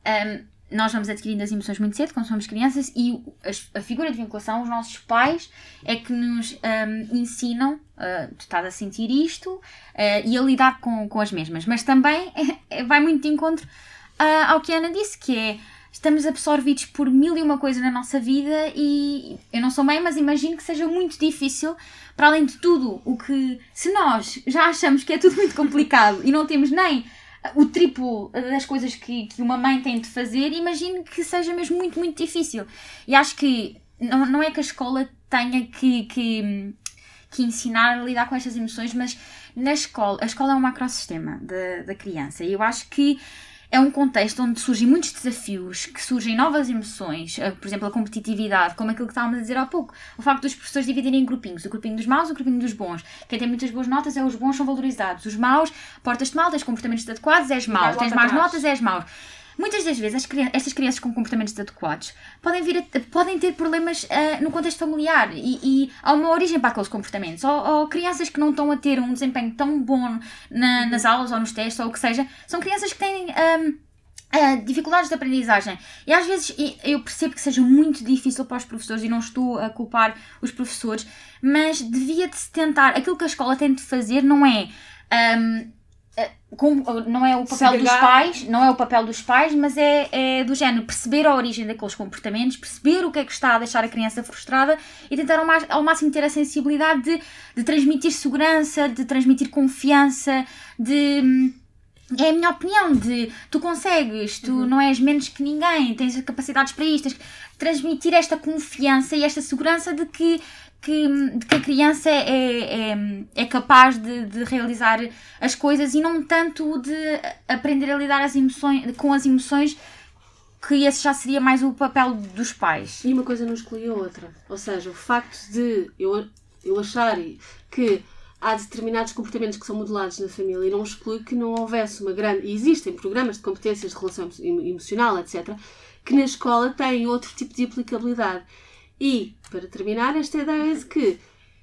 um, nós vamos adquirindo as emoções muito cedo, quando somos crianças, e a, figura de vinculação, os nossos pais, é que nos um, ensinam, uh, tu estás a sentir isto, uh, e a lidar com, com as mesmas. Mas também vai muito de encontro uh, ao que a Ana disse, que é estamos absorvidos por mil e uma coisa na nossa vida e eu não sou mãe, mas imagino que seja muito difícil, para além de tudo, o que se nós já achamos que é tudo muito complicado e não temos nem o triplo das coisas que, que uma mãe tem de fazer, imagino que seja mesmo muito, muito difícil. E acho que não, não é que a escola tenha que, que, que ensinar a lidar com estas emoções, mas na escola, a escola é um macrosistema da, da criança e eu acho que é um contexto onde surgem muitos desafios, que surgem novas emoções, eh, por exemplo, a competitividade, como aquilo que estávamos a dizer há pouco. O facto dos professores dividirem em grupinhos, o grupinho dos maus e o grupinho dos bons. Quem tem muitas boas notas é os bons, são valorizados. Os maus, portas-te mal, tens comportamentos adequados, és mau. Tens más notas, és mau. Muitas das vezes as crian- estas crianças com comportamentos adequados podem, vir a- podem ter problemas ah, no contexto familiar e, e há uma origem para aqueles comportamentos. Ou, ou crianças que não estão a ter um desempenho tão bom na- nas aulas ou nos testes ou o que seja, são crianças que têm. ahm, ah, dificuldades de aprendizagem. E às vezes eu percebo que seja muito difícil para os professores e não estou a culpar os professores, mas devia de se tentar. Aquilo que a escola tem de fazer não é. ahm, ah, como- não é o papel dos pais, não é o papel dos pais, mas é, é do género perceber a origem daqueles comportamentos, perceber o que é que está a deixar a criança frustrada e tentar ao, mais- ao máximo ter a sensibilidade de, de transmitir segurança, de transmitir confiança, de hum, é a minha opinião de tu consegues, tu não és menos que ninguém, tens capacidades para isto, transmitir esta confiança e esta segurança de que, que, de que a criança é, é, é capaz de, de realizar as coisas e não tanto de aprender a lidar as emoções, com as emoções, que esse já seria mais o papel dos pais. E uma coisa não exclui a outra. Ou seja, o facto de eu, eu achar que há determinados comportamentos que são modelados na família não exclui que não houvesse uma grande. E existem programas de competências de relação emo- emocional, etc., que na escola têm outro tipo de aplicabilidade. E, para terminar, esta ideia de que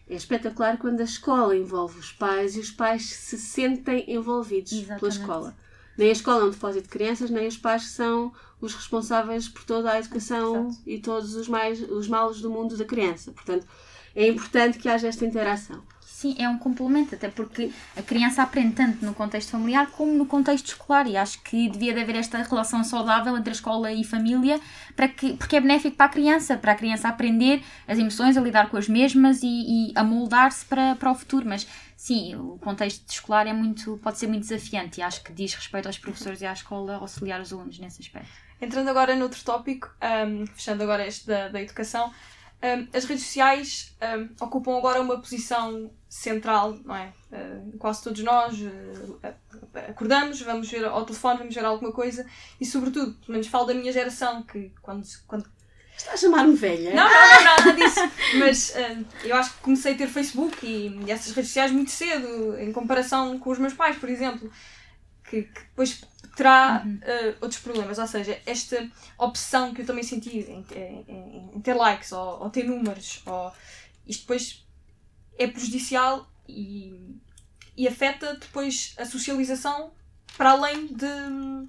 é espetacular quando a escola envolve os pais e os pais se sentem envolvidos pela Exatamente. escola. Nem a escola é um depósito de crianças, nem os pais são os responsáveis por toda a educação Exato. e todos os, mais, os males do mundo da criança. Portanto, é importante que haja esta interação. Sim, é um complemento, até porque a criança aprende tanto no contexto familiar como no contexto escolar e acho que devia de haver esta relação saudável entre a escola e família para que, porque é benéfico para a criança, para a criança aprender as emoções, a lidar com as mesmas e, e a moldar-se para, para o futuro. Mas sim, o contexto escolar é muito, pode ser muito desafiante e acho que diz respeito aos professores e à escola auxiliar os alunos nesse aspecto. Entrando agora noutro tópico, um, fechando agora este da, da educação, um, as redes sociais um, ocupam agora uma posição central, não é? Uh, quase todos nós uh, acordamos, vamos ver ao telefone, vamos ver alguma coisa e, sobretudo, pelo menos falo da minha geração, que quando, quando Está a chamar-me velha? não, não, não, nada disso. Mas ah, eu acho que comecei a ter Facebook e, e essas redes sociais muito cedo, em comparação com os meus pais, por exemplo, que, que depois terá ah, outros problemas. Ou seja, esta obsessão que eu também senti em, em- em- em ter likes ou, ou ter números, ou, isto depois é prejudicial e, e afeta depois a socialização para além de,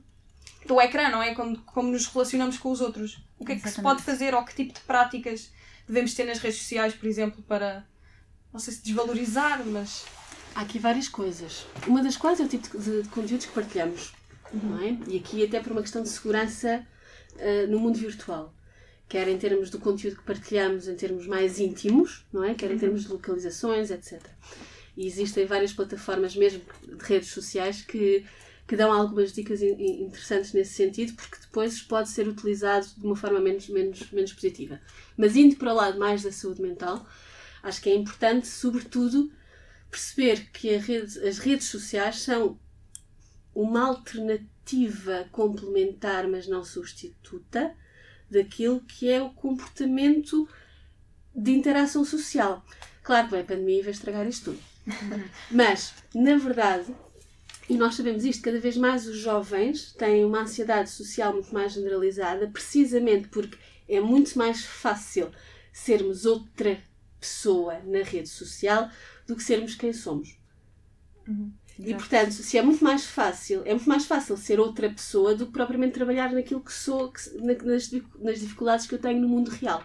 do ecrã, não é? Como, como nos relacionamos com os outros. O que é que se Exatamente. pode fazer ou que tipo de práticas devemos ter nas redes sociais, por exemplo, para, não sei se desvalorizar, mas... Há aqui várias coisas. Uma das quais é o tipo de, de conteúdos que partilhamos. Não é? E aqui até por uma questão de segurança ah, no mundo virtual. Quer em termos do conteúdo que partilhamos em termos mais íntimos, não é? Quer em termos de localizações, etc. E existem várias plataformas mesmo de redes sociais que, que dão algumas dicas in- in- interessantes nesse sentido, porque depois pode ser utilizado de uma forma menos, menos, menos positiva. Mas indo para o lado mais da saúde mental, acho que é importante, sobretudo, perceber que rede- as redes sociais são uma alternativa complementar, mas não substituta, daquilo que é o comportamento de interação social. Claro que a pandemia e vai estragar isto tudo. Mas, na verdade, e nós sabemos isto, cada vez mais os jovens têm uma ansiedade social muito mais generalizada, precisamente porque é muito mais fácil sermos outra pessoa na rede social do que sermos quem somos. E portanto, se é muito mais fácil, é muito mais fácil ser outra pessoa do que propriamente trabalhar naquilo que sou, que, nas, nas dificuldades que eu tenho no mundo real.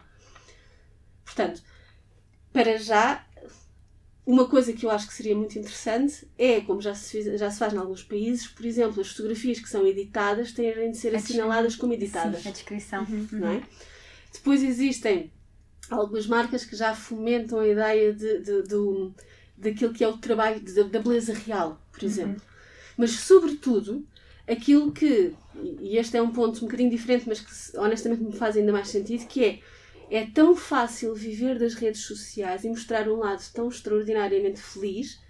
Portanto, para já, uma coisa que eu acho que seria muito interessante é, como já se, fiz- já se faz em alguns países, por exemplo, as fotografias que são editadas têm de ser assinaladas como editadas Sim, a descrição. não é? Depois existem algumas marcas que já fomentam a ideia de, de, do- daquilo que é o trabalho da beleza real, por exemplo. Mas, sobretudo, aquilo que, e este é um ponto um bocadinho diferente, mas que honestamente me faz ainda mais sentido, que é é tão fácil viver das redes sociais e mostrar um lado tão extraordinariamente feliz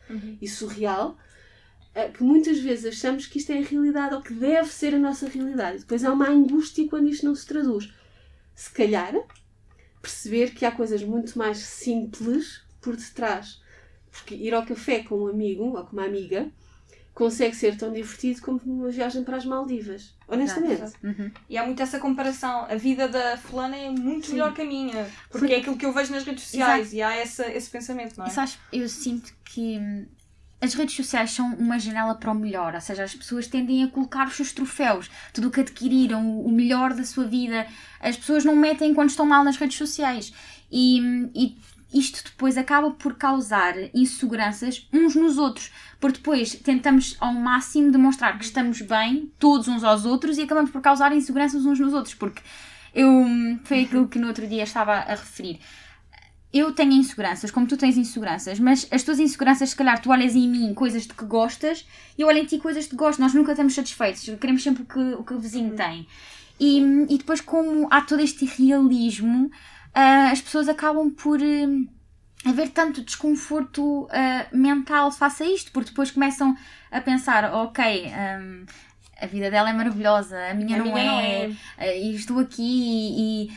e surreal eh, que muitas vezes achamos que isto é a realidade ou que deve ser a nossa realidade. Depois há uma angústia quando isto não se traduz. Se calhar, perceber que há coisas muito mais simples por detrás. Porque ir ao café com um amigo ou com uma amiga consegue ser tão divertido como uma viagem para as Maldivas. Honestamente. E há muito essa comparação. A vida da fulana é muito melhor que a minha. Porque Foi- é aquilo que eu vejo nas redes sociais. E há essa, esse pensamento, não é? Sabes, eu sinto que hum, as redes sociais são uma janela para o melhor, ou seja, as pessoas tendem a colocar os seus troféus, tudo o que adquiriram, o melhor da sua vida. As pessoas não metem quando estão mal nas redes sociais. E, hum, e isto depois acaba por causar inseguranças uns nos outros, porque depois tentamos ao máximo demonstrar que estamos bem, todos uns aos outros, e acabamos por causar inseguranças uns nos outros, porque eu, hum, foi aquilo que no outro dia estava a referir eu tenho inseguranças, como tu tens inseguranças, mas as tuas inseguranças, se calhar, tu olhas em mim coisas de que gostas e eu olho em ti coisas de que gosto. Nós nunca estamos satisfeitos, queremos sempre o que o, que o vizinho tem. E, e depois, como há todo este realismo, ah, as pessoas acabam por hum, haver tanto desconforto ah, mental face a isto, porque depois começam a pensar: ok. hum, a vida dela é maravilhosa, a minha, A não, minha é, não é. ah, e estou aqui e,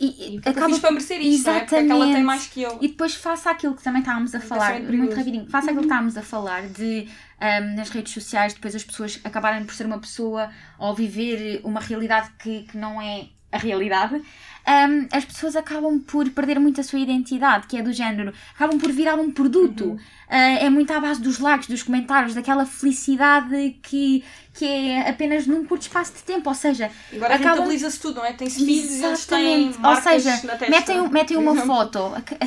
e, e fiz para merecer isto, não é? Porque é que ela tem Exatamente. mais que eu. e depois faça aquilo que também estávamos a falar, pensamento muito rapidinho, faça aquilo que estávamos a falar de ahm, nas redes sociais, depois as pessoas acabarem por ser uma pessoa ou viver uma realidade que, que não é a realidade, ahm, as pessoas acabam por perder muito a sua identidade, que é do género, acabam por virar um produto. Uhum. Ah, é muito à base dos likes, dos comentários, daquela felicidade que, que é apenas num curto espaço de tempo, ou seja, Agora acabam- rentabiliza-se tudo, não é? Tem-se filhos eles têm. Ou seja, metem, um- metem uma exemplo. foto,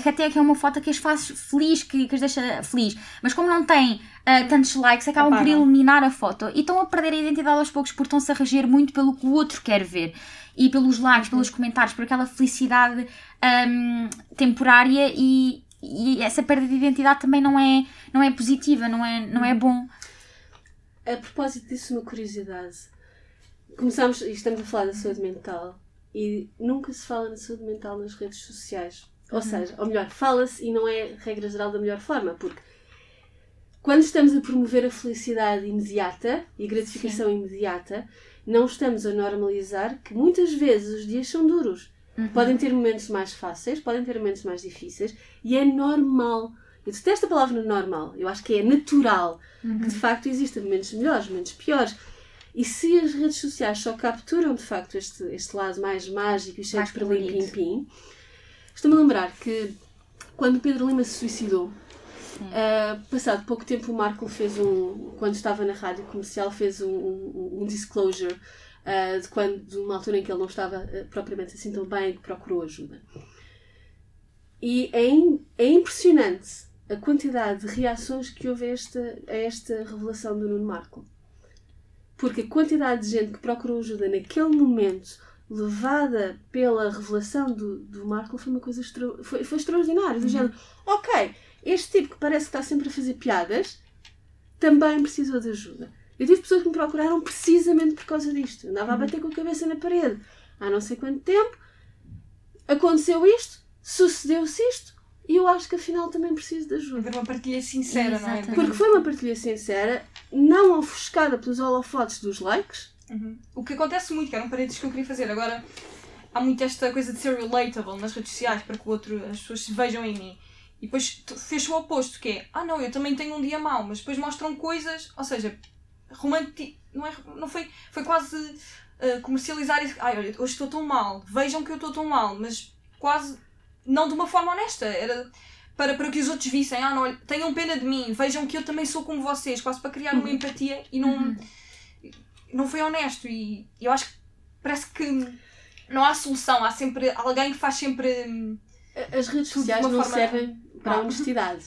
até que é uma foto que as faz feliz, que, que as deixa feliz, mas como não tem ah, tantos likes, acabam por eliminar a foto e estão a perder a identidade aos poucos porque estão-se a reger muito pelo que o outro quer ver e pelos likes, pelos comentários, por aquela felicidade ahm, temporária e, e essa perda de identidade também não é, não é positiva, não é, não é bom. A propósito disso, uma curiosidade. Começámos, e estamos a falar da saúde mental, e nunca se fala na saúde mental nas redes sociais. Ou seja, ou melhor, fala-se e não é regra geral da melhor forma, porque quando estamos a promover a felicidade imediata e a gratificação imediata, não estamos a normalizar que muitas vezes os dias são duros. Podem ter momentos mais fáceis, podem ter momentos mais difíceis, e é normal. Eu detesto a palavra normal, eu acho que é natural que de facto existem momentos melhores, momentos piores. E se as redes sociais só capturam de facto este, este lado mais mágico e cheio de perlim colorido. pim estou-me a lembrar que quando Pedro Lima se suicidou, ah, passado pouco tempo o Marco fez um, quando estava na rádio comercial, fez um, um, um disclosure ah, de, quando, de uma altura em que ele não estava ah, propriamente assim tão bem que procurou ajuda. E é, im- é impressionante a quantidade de reações que houve a esta, a esta revelação do Nuno Marco. Porque a quantidade de gente que procurou ajuda naquele momento, levada pela revelação do, do Marco, foi uma coisa extra, foi, foi extraordinária. Do género, ok, este tipo que parece que está sempre a fazer piadas, também precisou de ajuda. Eu tive pessoas que me procuraram precisamente por causa disto. Andava a bater com a cabeça na parede há não sei quanto tempo, aconteceu isto, sucedeu-se isto, e eu acho que afinal também preciso de ajuda. Haver uma partilha sincera, não é? Exatamente. Porque foi uma partilha sincera, não ofuscada pelos holofotes dos likes. Uhum. O que acontece muito, que era um parênteses que eu queria fazer. Agora, há muito esta coisa de ser relatable nas redes sociais para que o outro, as pessoas se vejam em mim. E depois fez o oposto, que é, ah não, eu também tenho um dia mau, mas depois mostram coisas, ou seja, romanti... não, é, não foi, foi quase uh, comercializar isso. Ai, olha, hoje estou tão mal, vejam que eu estou tão mal, mas quase não de uma forma honesta, era para, para que os outros vissem, ah não, tenham pena de mim, vejam que eu também sou como vocês, quase para criar uma empatia e não, não foi honesto. E eu acho que parece que não há solução, há sempre alguém que faz sempre. hum, As redes sociais não forma- servem para a Ah. honestidade.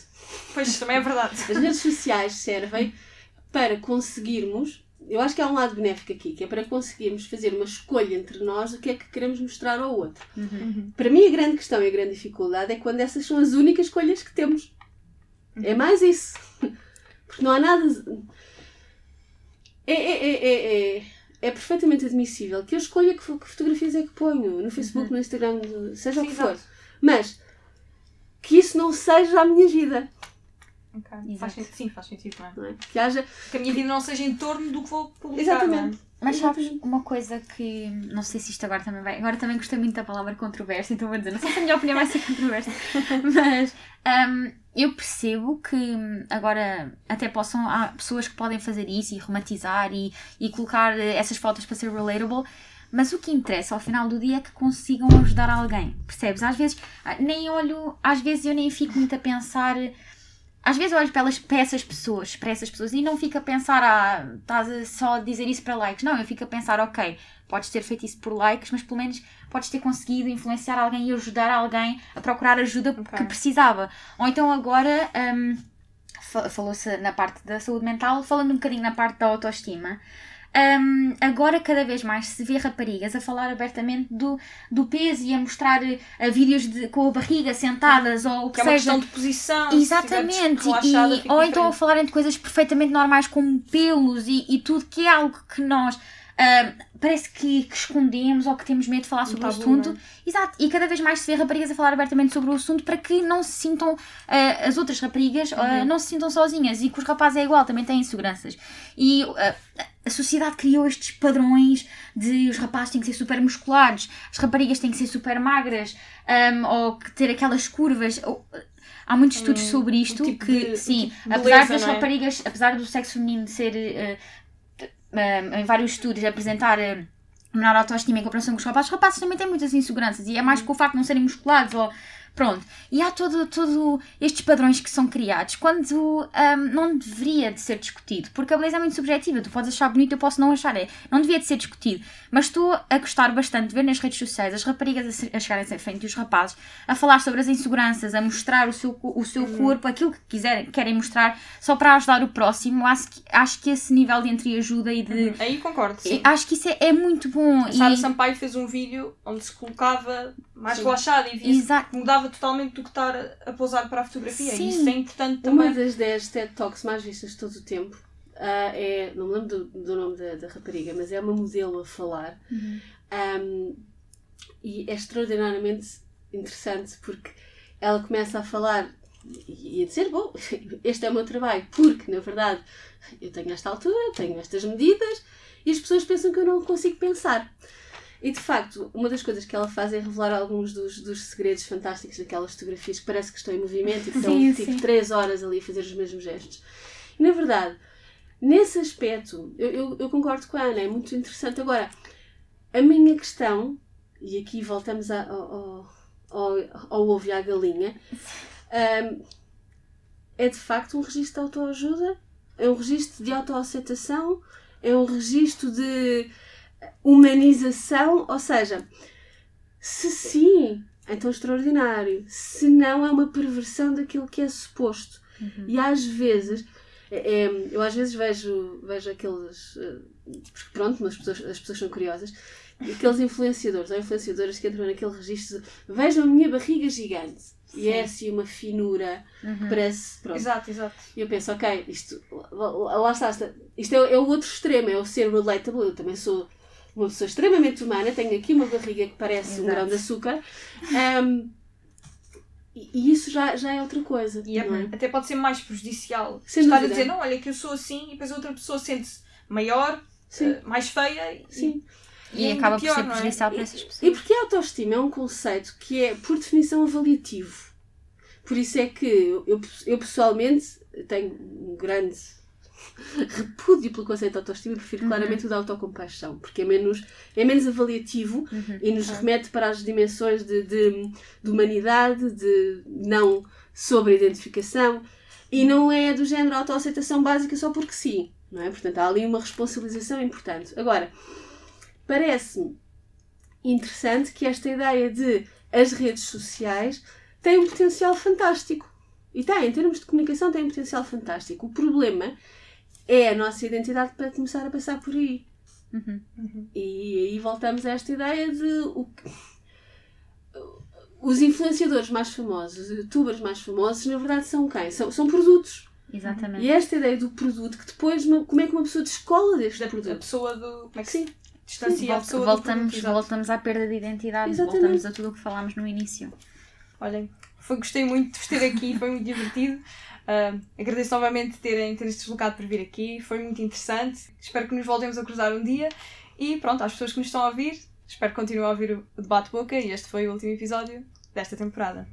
Pois também é verdade. As redes sociais servem para conseguirmos. Eu acho que há um lado benéfico aqui, que é para conseguirmos fazer uma escolha entre nós do que é que queremos mostrar ao outro. Para mim, a grande questão e a grande dificuldade é quando essas são as únicas escolhas que temos. É mais isso. Porque não há nada. É, é, é, é, é, é perfeitamente admissível que eu escolha que, fo- que fotografias é que ponho no Facebook, no Instagram, seja o que for. Mas que isso não seja a minha vida. Ok, Exato. Faz, sen- sim, faz sentido, não é? não é? Que haja. Que a minha vida não seja em torno do que vou publicar. Exatamente. Mas sabes, uma coisa que não sei se isto agora também vai. Agora também gostei muito da palavra controvérsia, então vou dizer, não sei se a minha opinião vai ser controversa, mas hum, eu percebo que agora até possam. Há pessoas que podem fazer isso e romantizar e, e colocar essas fotos para ser relatable. Mas o que interessa ao final do dia é que consigam ajudar alguém, percebes? Às vezes, ah, nem olho, às vezes eu nem fico muito a pensar às vezes eu olho para, elas, para essas pessoas, para essas pessoas e não fico a pensar, ah, estás a só dizer isso para likes. Não, eu fico a pensar, ok, podes ter feito isso por likes, mas pelo menos podes ter conseguido influenciar alguém e ajudar alguém a procurar ajuda Ok. que precisava. Ou então agora, fa- falou-se na parte da saúde mental, falando um bocadinho na parte da autoestima. Hum, agora cada vez mais se vê raparigas a falar abertamente do, do peso e a mostrar eh, vídeos de, com a barriga sentadas ou o que, Que é uma seja. questão de posição. Exatamente, e, ou então a diferente. falarem de coisas perfeitamente normais como pelos e, e tudo que é algo que nós parece que, que escondemos ou que temos medo de falar sobre o assunto. não é? Exato, e cada vez mais se vê raparigas a falar abertamente sobre o assunto para que não se sintam, ah, as outras raparigas ah, Uhum. não se sintam sozinhas e que os rapazes é igual, também têm inseguranças. E ah, a sociedade criou estes padrões de os rapazes têm que ser super musculados, as raparigas têm que ser super magras, ahm, ou que ter aquelas curvas. ou- há muitos estudos sobre isto tipo que, de- sim, tipo de apesar beleza, das é? raparigas, apesar do sexo feminino ser eh, em vários estudos apresentar eh, menor autoestima em comparação com os rapazes, os rapazes também têm muitas inseguranças e é mais com o facto de não serem musculados ou pronto. E há todo, todo estes padrões que são criados quando ahm, não deveria de ser discutido, porque a beleza é muito subjetiva, tu podes achar bonito, eu posso não achar, é, não devia de ser discutido, mas estou a gostar bastante de ver nas redes sociais as raparigas a, a chegarem-se à frente e os rapazes a falar sobre as inseguranças, a mostrar o seu, o seu corpo, aquilo que quiserem, querem mostrar, só para ajudar o próximo, acho que, acho que esse nível de entreajuda e de... Aí concordo, sim. Acho que isso é, é muito bom. A Sara e- Sampaio fez um vídeo onde se colocava mais Sim. relaxada e via Exato. Mudava totalmente do que estar a pousar para a fotografia. Sim. Isso é importante Uma também. das 10 TED Talks mais vistas de todo o tempo ah, é. Não me lembro do, do nome da, da rapariga, mas é uma modelo a falar. Um, e é extraordinariamente interessante porque ela começa a falar e a dizer: Bom, este é o meu trabalho, porque na verdade eu tenho esta altura, tenho estas medidas e as pessoas pensam que eu não consigo pensar. E de facto, uma das coisas que ela faz é revelar alguns dos, dos segredos fantásticos daquelas fotografias que parece que estão em movimento e que estão Sim, tipo sim. 3 horas ali a fazer os mesmos gestos. E na verdade, nesse aspecto, eu, eu, eu concordo com a Ana, é muito interessante. Agora, a minha questão, e aqui voltamos a- ao, ao, ao, ovo e à galinha, hum, é de facto um registro de autoajuda, é um registro de autoaceitação, é um registro de humanização, ou seja, se sim, então extraordinário, se não é uma perversão daquilo que é suposto. E às vezes, é- é, eu às vezes vejo, vejo aqueles, eh, porque pronto, mas as pessoas, as pessoas são curiosas, aqueles influenciadores ou influenciadoras que entram naquele registro de vejam a minha barriga gigante. E é assim uma finura que parece. Pronto. Exato, exato. E eu penso, ok, isto, lá, lá está, está- isto é, é o outro extremo, é o ser relatable. Eu também sou uma pessoa extremamente humana, tenho aqui uma barriga que parece um Exato. grão de açúcar. Ahm, E, e isso já, já é outra coisa. E é- não é? até pode ser mais prejudicial. Sem Estar a dúvida. dizer, não, olha que eu sou assim e depois a outra pessoa sente-se maior, Sim. eh, mais feia e, Sim. E, é acaba pior, por ser não é? prejudicial para essas E pessoas. porque a autoestima é um conceito que é, por definição, avaliativo. Por isso é que eu, eu pessoalmente tenho um grande repúdio pelo conceito de autoestima e prefiro claramente o da autocompaixão, porque é menos, é menos avaliativo e nos remete para as dimensões de, de, de humanidade, de não sobre-identificação e não é do género autoaceitação básica só porque sim, não é? Portanto, há ali uma responsabilização importante. Agora, parece-me interessante que esta ideia de as redes sociais têm um potencial fantástico. E tem, em termos de comunicação, tem um potencial fantástico. O problema é a nossa identidade para começar a passar por aí. E aí voltamos a esta ideia de o que- os influenciadores mais famosos, os youtubers mais famosos, na verdade são quem? São, são produtos. Exatamente. E esta ideia do produto, que depois, como é que uma pessoa descola deste da a produto? pessoa do. Como é que Sim. distancia a Volta- pessoa do voltamos, produto, exato. voltamos à perda de identidade, Exatamente. voltamos a tudo o que falámos no início. Olhem, foi, gostei muito de vos ter aqui, foi muito divertido. Ah, agradeço novamente terem, se deslocado para vir aqui, foi muito interessante. Espero que nos voltemos a cruzar um dia. E pronto, às pessoas que nos estão a ouvir, espero que continuem a ouvir o, o Debate Boca e este foi o último episódio desta temporada.